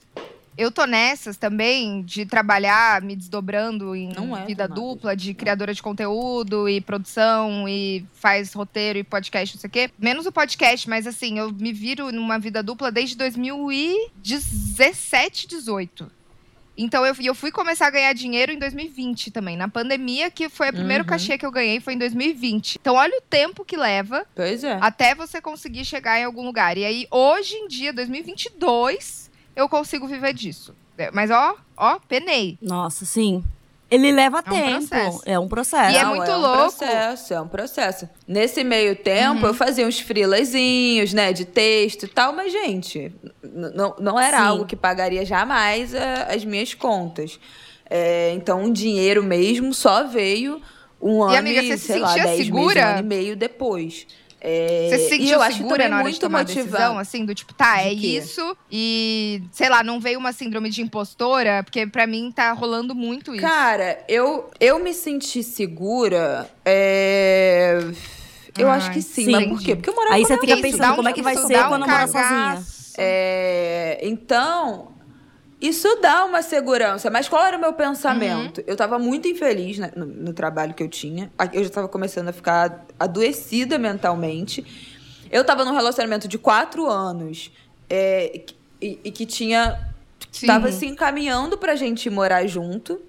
Eu tô nessas também de trabalhar me desdobrando em é vida do dupla, de criadora de conteúdo e produção e faz roteiro e podcast, não sei o quê. Menos o podcast, mas assim, eu me viro numa vida dupla desde 2017, 18. Então eu, eu fui começar a ganhar dinheiro em 2020 também, na pandemia, que foi o primeiro Uhum. cachê que eu ganhei, foi em 2020. Então olha o tempo que leva Pois é. até você conseguir chegar em algum lugar. E aí, hoje em dia, 2022, eu consigo viver disso. É, Mas ó, ó, penei. Nossa, sim. Ele leva É um tempo. processo. É um processo. E é muito um louco. processo, é um processo. Nesse meio tempo, Uhum. eu fazia uns frilazinhos, né, de texto e tal, mas, gente, não, não era Sim. algo que pagaria jamais a- as minhas contas. É, então, o dinheiro mesmo só veio um ano amiga, e, você se sei lá, dez meses, segura? um ano e meio depois. É, Você se e sentiu eu acho segura na hora de muito tomar a motivante. decisão, assim, do tipo, tá, De é quê? isso. E, sei lá, não veio uma síndrome de impostora, porque pra mim tá rolando muito isso. Cara, eu, eu me senti segura. é, Eu Ai, acho que sim, sim. mas por quê? Porque eu morava Aí com você a fica pensando um- como é que vai ser um quando eu morar sozinha. É, então, isso dá uma segurança. Mas qual era o meu pensamento? Uhum. Eu tava muito infeliz né, no, no trabalho que eu tinha. Eu já tava começando a ficar adoecida mentalmente. Eu tava num relacionamento de quatro anos é, e, e que tinha. Sim. Tava se encaminhando pra gente morar junto.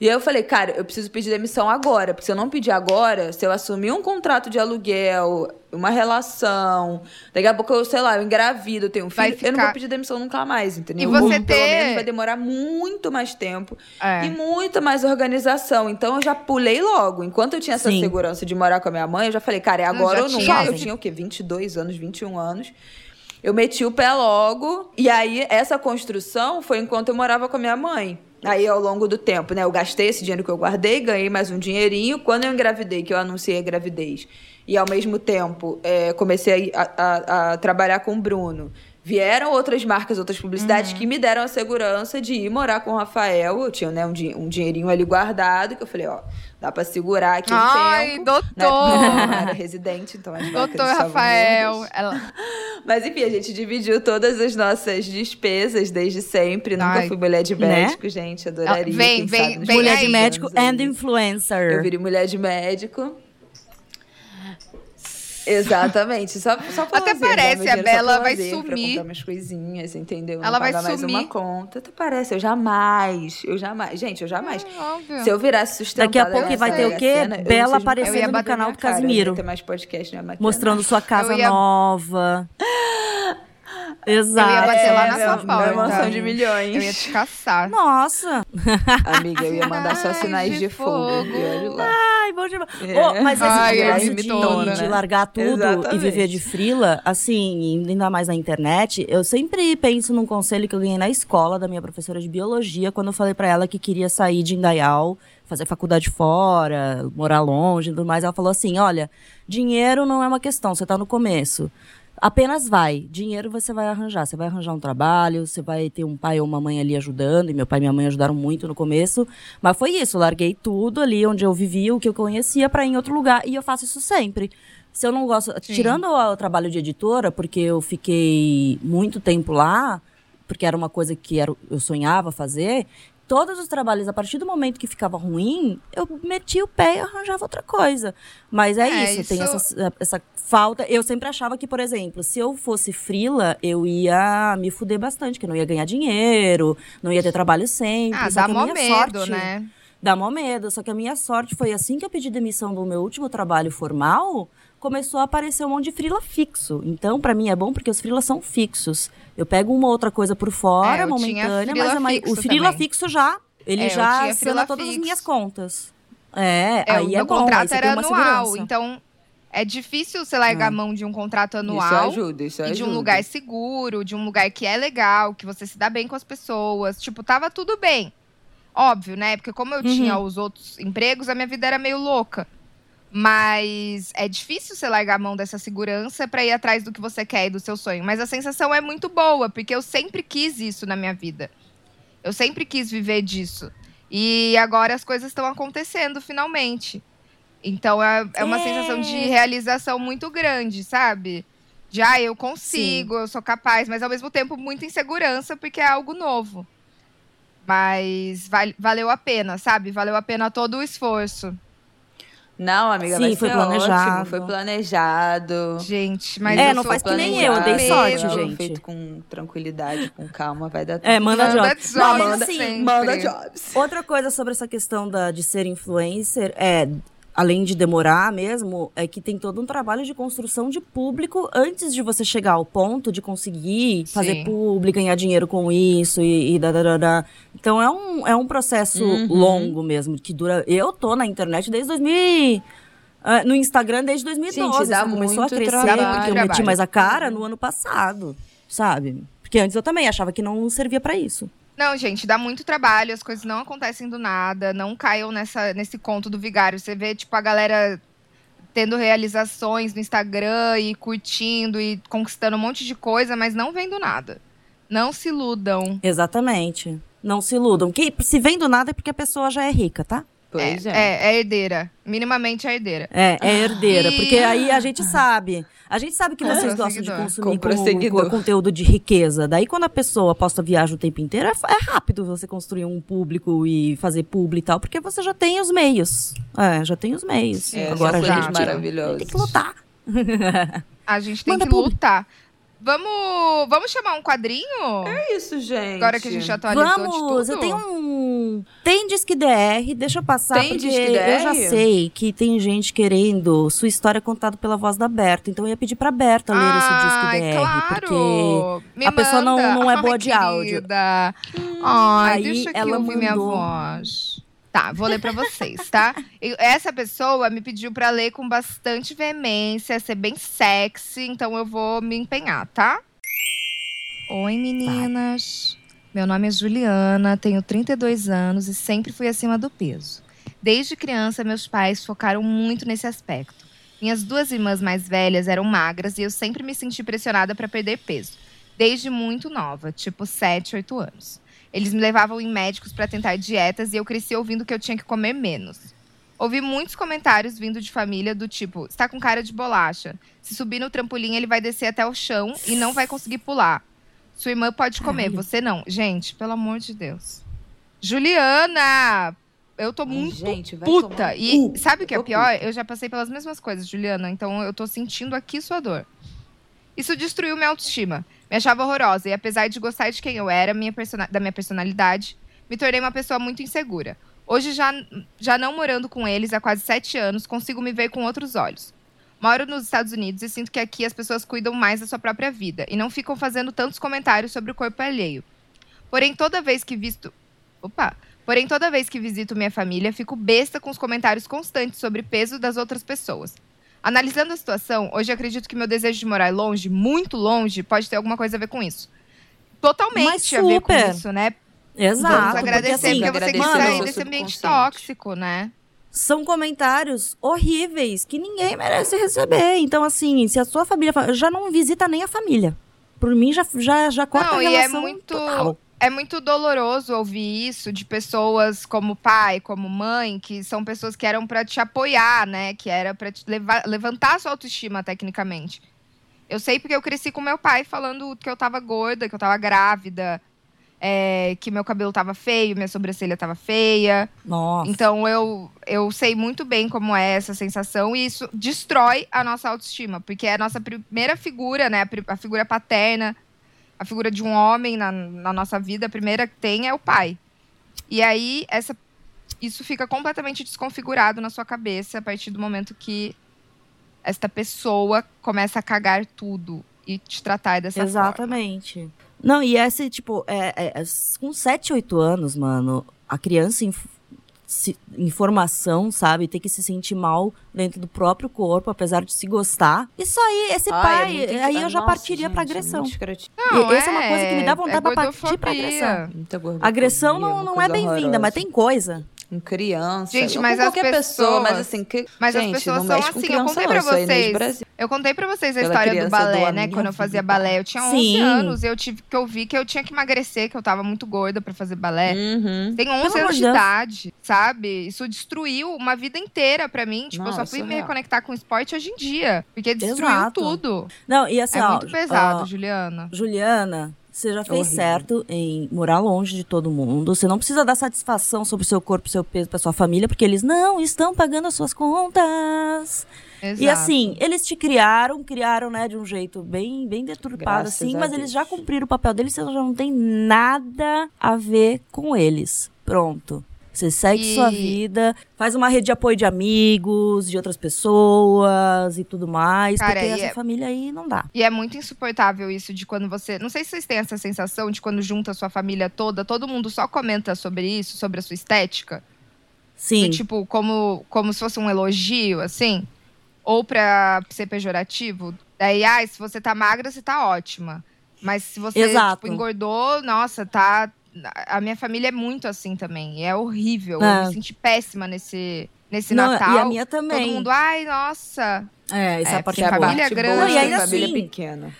E aí eu falei, cara, eu preciso pedir demissão agora. Porque se eu não pedir agora, se eu assumir um contrato de aluguel, uma relação, daqui a pouco eu, sei lá, eu engravido, eu tenho um filho, eu não ficar- vou pedir demissão nunca mais, entendeu? E você Pelo ter- menos vai demorar muito mais tempo É. e muita mais organização. Então eu já pulei logo. Enquanto eu tinha essa Sim. segurança de morar com a minha mãe, eu já falei, cara, é agora ou nunca. tinha. Eu tinha o quê? 22 anos, 21 anos. Eu meti o pé logo. E aí, essa construção foi enquanto eu morava com a minha mãe. Aí, ao longo do tempo, né? Eu gastei esse dinheiro que eu guardei, ganhei mais um dinheirinho. Quando eu engravidei, que eu anunciei a gravidez, e ao mesmo tempo é, comecei a, a- a trabalhar com o Bruno. Vieram outras marcas, outras publicidades que me deram a segurança de ir morar com o Rafael. Eu tinha né, um, din- um dinheirinho ali guardado, que eu falei, ó, dá pra segurar aqui um Ai, tempo. doutor! Né? Eu não era residente, então as Doutor Rafael. Ela... [LAUGHS] Mas enfim, a gente dividiu todas as nossas despesas desde sempre. Nunca Ai. fui mulher de Né? médico, gente. Adoraria. Vem, quem vem, vem Mulher aí. de médico and influencer. Eu virei mulher de médico. Exatamente. Só, só pra Até lazer, parece, a Bela pra vai lazer, Pra sumir. comprar umas coisinhas, entendeu? Ela Não vai pagar mais sumir. uma conta. Até parece, eu jamais. Eu jamais. Gente, eu jamais. Óbvio. Se eu virasse sustentada Daqui a pouco vai ter o quê? Não Bela aparecendo no canal do cara, Casimiro. Não ia ter mais podcast, né? Maquiana? Mostrando sua casa ia- nova. [LAUGHS] Exato. Eu ia bater lá na É, sua minha- porta. minha mansão de milhões. Eu ia te caçar. Nossa. Amiga, eu ia mandar só Sinais de de fogo. fogo. E. Ai, bom demais. É. Ô, mas esse Ai, negócio é de, imitona, de né? largar tudo e Exatamente. viver de frila, assim, ainda mais na internet, eu sempre penso num conselho que eu ganhei na escola da minha professora de biologia, quando eu falei pra ela que queria sair de Indaial, fazer faculdade fora, morar longe e tudo mais. Ela falou assim: olha, dinheiro não é uma questão, você tá no começo. Apenas vai. Dinheiro você vai arranjar. Você vai arranjar um trabalho, você vai ter um pai ou uma mãe ali ajudando. E meu pai e minha mãe ajudaram muito no começo. Mas foi isso. Larguei tudo ali onde eu vivia, o que eu conhecia, pra ir em outro lugar. E eu faço isso sempre. Se eu não gosto. Sim. Tirando o, o trabalho de editora, porque eu fiquei muito tempo lá, porque era uma coisa que era, eu sonhava fazer. Todos os trabalhos, a partir do momento que ficava ruim, eu metia o pé e arranjava outra coisa. Mas é, É, isso, tem isso- essa, essa falta. Eu sempre achava que, por exemplo, se eu fosse frila, eu ia me fuder bastante, que eu não ia ganhar dinheiro, não ia ter trabalho sempre. Ah, dá mó medo, sorte, né? Dá mó medo. Só que a minha sorte foi assim que eu pedi demissão do meu último trabalho formal, começou a aparecer um monte de frila fixo. Então, pra mim é bom porque os frilas são fixos. Eu pego uma outra coisa por fora, É, momentânea, mas é mais- o fixo frila também. fixo já, ele É, já frila assina todas as fixo. minhas contas. É, É, aí o é meu bom, contrato era anual, segurança. então é difícil você largar a mão de um contrato Isso anual ajuda, isso e ajuda. de um lugar seguro, de um lugar que é legal, que você se dá bem com as pessoas. Tipo, tava tudo bem. Óbvio, né? Porque como eu Uhum. tinha os outros empregos, a minha vida era meio louca. Mas é difícil você largar a mão dessa segurança pra ir atrás do que você quer e do seu sonho. Mas a sensação é muito boa, porque eu sempre quis isso na minha vida. Eu sempre quis viver disso. E agora as coisas estão acontecendo finalmente. Então é, é uma É. sensação de realização muito grande, sabe? De, ah, eu consigo, eu sou capaz, mas ao mesmo tempo muita insegurança, porque é algo novo. Mas val- valeu a pena, sabe? Valeu a pena todo o esforço. Não, amiga, Sim, vai foi ser planejado. ótimo, foi planejado. Gente, mas É, não faz que nem eu, eu dei sorte, gente. Feito com tranquilidade, com calma, vai dar tudo. É, manda Manda jobs. jobs Não, mas manda, assim, sempre. manda jobs. Outra coisa sobre essa questão da, de ser influencer é, além de demorar mesmo, é que tem todo um trabalho de construção de público antes de você chegar ao ponto de conseguir fazer Sim. publi, ganhar dinheiro com isso e, e da, da, da. Então é um, é um processo Uhum. longo mesmo, que dura. Eu tô na internet desde 2000. ah, no Instagram desde 2012. Gente, dá começou a crescer trabalho. porque eu meti Trabalho. mais a cara no ano passado, sabe? Porque antes eu também achava que não servia pra isso. Não, gente, dá muito trabalho, as coisas não acontecem do nada, não caiam nessa, nesse conto do vigário. Você vê, tipo, a galera tendo realizações no Instagram e curtindo e conquistando um monte de coisa, mas não vem do nada. Não se iludam. Exatamente. Não se iludam. Que se vem do nada é porque a pessoa já é rica, tá? Pois é. É, é herdeira. Minimamente é herdeira. É, é herdeira, E- porque aí a gente sabe. A gente sabe que vocês Comprou gostam de consumir com- com conteúdo de riqueza. Daí, quando a pessoa posta viagem o tempo inteiro, é, é rápido você construir um público e fazer publi e tal, porque você já tem os meios. É, já tem os meios. É, Agora maravilhosas. tem que lutar. A gente [LAUGHS] tem Manda que publi. lutar. Vamos, vamos chamar um quadrinho? É isso, gente. Agora que a gente atualizou de Vamos, tudo. eu tenho um. Tem Disque DR, deixa eu passar, Tem porque Disque eu já sei que tem gente querendo sua história contada pela voz da Berta. Então eu ia pedir pra Berta ler esse Disque DR. claro. Porque Me a pessoa não- não é boa Ai, de áudio. querida. Ai, Aí deixa aqui ela ouvir minha mandou. voz. Tá, vou ler pra vocês, tá? Essa pessoa me pediu pra ler com bastante veemência, ser bem sexy, então eu vou me empenhar, tá? Oi, meninas. Meu nome é Juliana, tenho 32 anos e sempre fui acima do peso. Desde criança, meus pais focaram muito nesse aspecto. Minhas duas irmãs mais velhas eram magras e eu sempre me senti pressionada para perder peso. Desde muito nova, tipo 7, 8 anos. Eles me levavam em médicos para tentar dietas e eu cresci ouvindo que eu tinha que comer menos. Ouvi muitos comentários vindo de família do tipo: está com cara de bolacha. Se subir no trampolim, ele vai descer até o chão e não vai conseguir pular. Sua irmã pode comer, Caralho. você não. Gente, pelo amor de Deus. Juliana! Eu tô Ai, muito gente, puta. E cu. sabe o que é pior? Eu já passei pelas mesmas coisas, Juliana. Então eu tô sentindo aqui sua dor. Isso destruiu minha autoestima. Me achava horrorosa. E apesar de gostar de quem eu era, minha da minha personalidade, me tornei uma pessoa muito insegura. Hoje, já, já não morando com eles há quase sete anos, consigo me ver com outros olhos. Moro nos Estados Unidos e sinto que aqui as pessoas cuidam mais da sua própria vida e não ficam fazendo tantos comentários sobre o corpo alheio. Porém, toda vez que visto. Opa! Porém, toda vez que visito minha família, fico besta com os comentários constantes sobre peso das outras pessoas. Analisando a situação, hoje acredito que meu desejo de morar longe, muito longe, pode ter alguma coisa a ver com isso. Totalmente a ver com isso, né? Exato. Vamos porque, agradecer, assim, porque você quis agradecer sair ao desse ambiente tóxico, né? são comentários horríveis que ninguém merece receber. Então, assim, se a sua família. fa- Já não visita nem a família. Por mim, já, já, já corta Não, a e é relação muito- total. É muito doloroso ouvir isso de pessoas como pai, como mãe, que são pessoas que eram pra te apoiar, né? Que era pra te levar, levantar a sua autoestima, tecnicamente. Eu sei porque eu cresci com meu pai falando que eu tava gorda, que eu tava grávida, é, que meu cabelo tava feio, minha sobrancelha tava feia. Nossa. Então eu, eu sei muito bem como é essa sensação e isso destrói a nossa autoestima, porque é a nossa primeira figura, né? A figura paterna, a figura de um homem na, na nossa vida, a primeira que tem é o pai. E aí essa, isso fica completamente desconfigurado na sua cabeça a partir do momento que esta pessoa começa a cagar tudo e te tratar dessa forma. Exatamente. Não, e esse, tipo, é, é- é- com 7, 8 anos, mano, a criança se- em formação, sabe, tem que se sentir mal dentro do próprio corpo, apesar de se gostar. Isso aí, esse Ai, pai, é muito- aí eu já Nossa, partiria pra gente, é agressão. Não, E essa é uma coisa que me dá vontade é pra partir pra agressão. Agressão não, não é bem-vinda, mas tem coisa. Com criança. Gente, mas qualquer pessoa, mas assim, que, Mas gente, as pessoas não são mexe com assim, eu criança, contei não, pra isso aí não é de vocês. Eu contei pra vocês a Pela história do balé, doa né? Quando eu fazia balé, eu tinha 11 Sim. anos, eu tive que ouvir que eu tinha que emagrecer, que eu tava muito gorda pra fazer balé. Uhum. Tem 11 Pelo anos de idade, sabe? Isso destruiu uma vida inteira pra mim. Tipo, eu só fui me reconectar com o esporte hoje em dia. Porque destruiu Exato. tudo. Não, e assim, é ó, muito pesado, ó, Juliana. Juliana, você já fez horrível. certo em morar longe de todo mundo. Você não precisa dar satisfação sobre o seu corpo, seu peso pra sua família, porque eles não estão pagando as suas contas. Exato. E assim, eles te criaram, criaram, né, de um jeito bem, bem deturpado, Graças assim, mas Deus. eles já cumpriram o papel deles, você já não tem nada a ver com eles. Pronto. Você segue E- sua vida, faz uma rede de apoio de amigos, de outras pessoas e tudo mais, Cara, porque e essa é- família aí não dá. E é muito insuportável isso de quando você. Não sei se vocês têm essa sensação de quando junta a sua família toda, todo mundo só comenta sobre isso, sobre a sua estética. Sim. Do tipo, como, como se fosse um elogio, assim. Ou pra ser pejorativo. Daí, ai, se você tá magra, você tá ótima. Mas se você tipo, engordou, nossa, tá. A minha família é muito assim também. E é horrível. É. Eu me senti péssima nesse, nesse Não, Natal. e a minha também. Todo mundo, ai, nossa. É, essa É, é a parte a família parte grande. boa e é ainda família assim, pequena.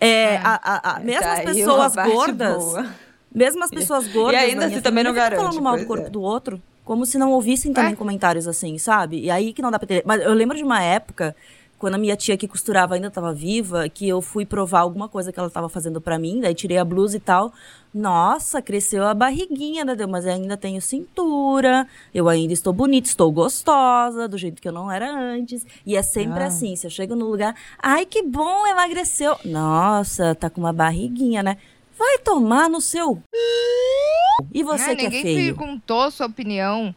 É, É. a- a- a- mesmo Tá as pessoas gordas, boa. mesmo as pessoas gordas. ainda da minha assim também não ficam garante, falando mal do corpo é. do outro. Como se não ouvissem também É. comentários assim, sabe? E aí que não dá pra ter. Mas eu lembro de uma época, quando a minha tia que costurava ainda tava viva, que eu fui provar alguma coisa que ela tava fazendo pra mim, daí tirei a blusa e tal. Nossa, cresceu a barriguinha, né? Mas eu ainda tenho cintura, eu ainda estou bonita, estou gostosa, do jeito que eu não era antes. E é sempre Ah. assim, se eu chego no lugar, ai que bom, emagreceu. Nossa, tá com uma barriguinha, né? Vai tomar no seu. E você Ah, que é ninguém feio? perguntou sua opinião.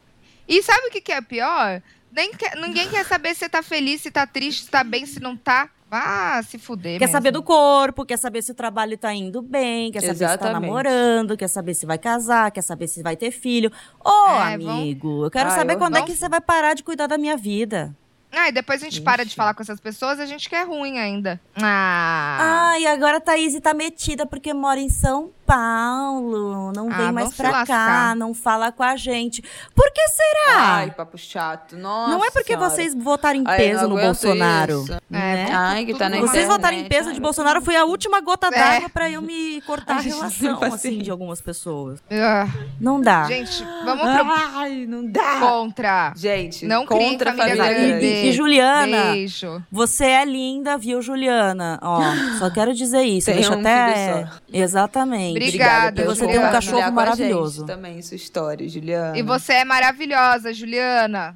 E sabe o que, que é pior? Nem quer- ninguém quer saber se você tá feliz, se tá triste, se tá bem, se não tá. Vá se fuder. Quer mesmo. saber do corpo, quer saber se o trabalho tá indo bem, quer saber se tá Exatamente. namorando, quer saber se vai casar, quer saber se vai ter filho. Ô, É, vão- amigo, eu quero Ah, saber eu quando é que você vai parar de cuidar da minha vida. Ah, e depois a gente para de Ixi. falar com essas pessoas, a gente quer ruim ainda. Ah. Ah, e agora a Thaís tá metida porque mora em São Paulo. Não Ah, vem mais pra cá, não fala com a gente. Por que será? Ai, papo chato. Nossa não é porque Senhora. vocês votaram em Ai, peso não no Bolsonaro. isso. É, né? vamos Ai, que tá na Vocês internet, votarem em peso ai, de Bolsonaro foi a última gota É. d'água pra eu me cortar a [LAUGHS] Ai, não relação, assim, de algumas pessoas. Ah, Não dá. gente, vamos pro Ai, não dá. contra. Gente, Não contra a família família Juliana, Beijo. você é linda, viu, Juliana? Ó, só quero dizer isso. Tem Deixa um até. filho Exatamente. Obrigada, E você tem um cachorro maravilhoso. também, sua história, Juliana. E você é maravilhosa, Juliana.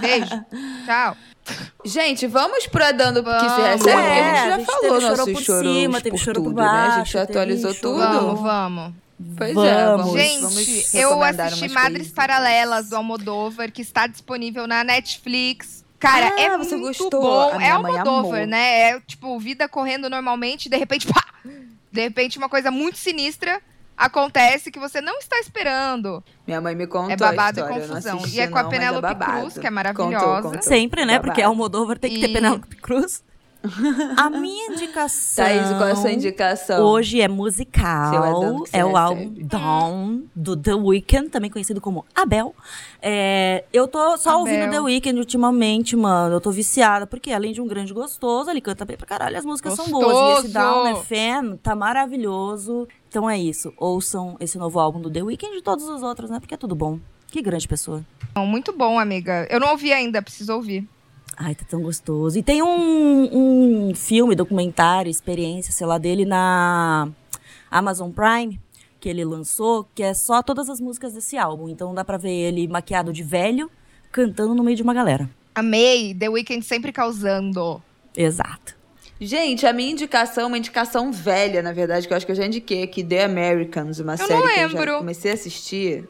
Beijo. [LAUGHS] Tchau. Gente, vamos pro Dando que se Vamos. recebe, porque a É, gente já a gente falou teve choro por cima, teve por choro por tudo, né? A gente baixo, já atualizou tudo. Vamos, vamos. Pois Vamos. é, vamos, Gente, vamos eu assisti Madres coisinhas. Paralelas do Almodóvar, que está disponível na Netflix. Cara, Ah, é você muito gostou? bom. A É mãe Almodóvar, né? É tipo vida correndo normalmente, de repente, pá! De repente, uma coisa muito sinistra acontece que você não está esperando. Minha mãe me contou É babado a e confusão. assisti E é com a não, mas Penélope babado. Cruz, que é maravilhosa. Contou, contou. Sempre, né? Babado. Porque Almodóvar tem que ter E- Penélope Cruz. A minha indicação. Thaís, qual é a sua indicação? Hoje é é musical. você É o álbum. Dawn, do The Weeknd, também conhecido como Abel. É, eu tô só Abel. ouvindo The Weeknd ultimamente, mano. Eu tô viciada, porque além de um grande gostoso, ele canta bem pra caralho, as músicas são boas. E esse Gostoso! Down FM tá maravilhoso. Então é isso. Ouçam esse novo álbum do The Weeknd e todos os outros, né? Porque é tudo bom. Que grande pessoa. Muito bom, amiga. Eu não ouvi ainda, preciso ouvir. Ai, tá tão gostoso. E tem um, um filme, documentário, experiência, sei lá, dele na Amazon Prime, que ele lançou, que é só todas as músicas desse álbum. Então dá pra ver ele maquiado de velho, cantando no meio de uma galera. Amei. The Weeknd sempre causando. Exato. Gente, a minha indicação é uma indicação velha, na verdade, que eu acho que eu já indiquei aqui, The Americans, uma Eu série não que eu comecei a assistir,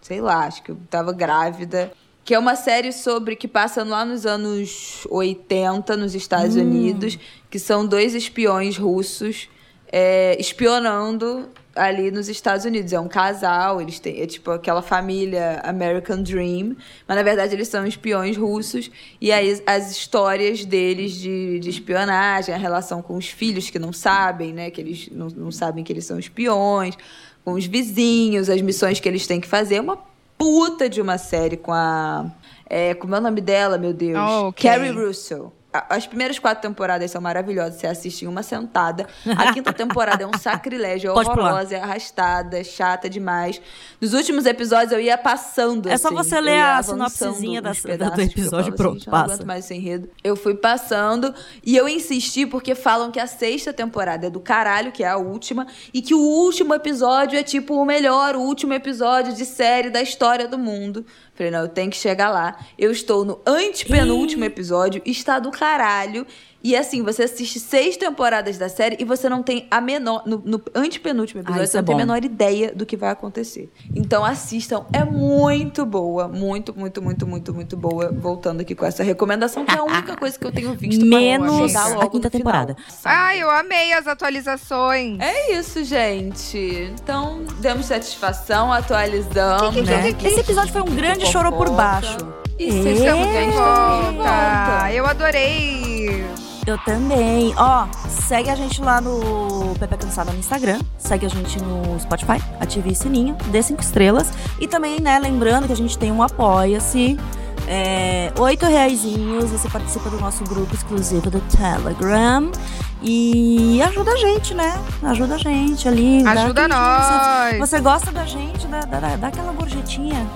sei lá, acho que eu tava grávida. Que é uma série sobre que passa lá nos anos 80, nos Estados Unidos, que são dois espiões russos é, espionando ali nos Estados Unidos. É um casal, eles têm, é tipo aquela família American Dream, mas na verdade eles são espiões russos. E aí as histórias deles de, de espionagem, a relação com os filhos que não sabem, né? Que eles não, não sabem que eles são espiões, com os vizinhos, as missões que eles têm que fazer. É uma puta de uma série com a. É, como é o nome dela, meu Deus? Oh, ok. Carrie Russell. As primeiras quatro temporadas são maravilhosas, você assiste em uma sentada. A quinta [LAUGHS] temporada é um sacrilégio, é horrorosa, é arrastada, é chata demais. Nos últimos episódios eu ia passando. É só assim, você ler a sinopsezinha da- do pedaços, eu episódio, falo pronto, gente, eu passa. Não aguento mais esse enredo. Eu fui passando e eu insisti porque falam que a sexta temporada é do caralho, que é a última, e que o último episódio é tipo o melhor, o último episódio de série da história do mundo. Falei, não, eu tenho que chegar lá. Eu estou no antepenúltimo episódio, está do caralho. E assim, você assiste seis temporadas da série e você não tem a menor. No, no antepenúltimo episódio, isso você é não tem a bom. menor ideia do que vai acontecer. Então assistam, é muito boa. Muito, muito, muito, muito, muito boa. Voltando aqui com essa recomendação, que é a [LAUGHS] única coisa que eu tenho visto Menos a logo quinta temporada. Ai, eu amei as atualizações. É isso, gente. Então, demos satisfação, atualizamos. né? Esse episódio foi um grande choro por baixo. E É. vocês estamos de Volta. volta. Eu adorei. Eu também. Ó, segue a gente lá no Pepe Cansada no Instagram. Segue a gente no Spotify. Ative o sininho. Dê cinco estrelas. E também, né, lembrando que a gente tem um Apoia-se. É, oito reaisinhos. Você participa do nosso grupo exclusivo do Telegram. E ajuda a gente, né? Ajuda a gente ali. dá Ajuda nós. Você, você gosta da gente, dá, dá, dá aquela gorjetinha.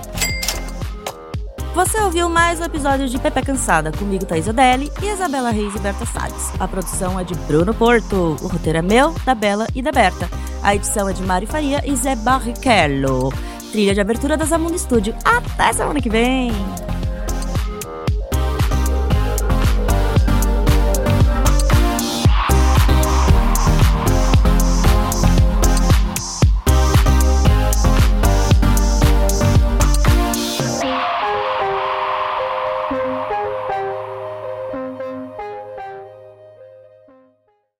Você ouviu mais um episódio de Pepe Cansada, comigo Thaís Odelli e Isabela Reis e Berta Salles. A produção é de Bruno Porto, o roteiro é meu, da Bela e da Berta. A edição é de Mari Faria e Zé Barrichello. Trilha de abertura da Zamundo Studio. Até semana que vem!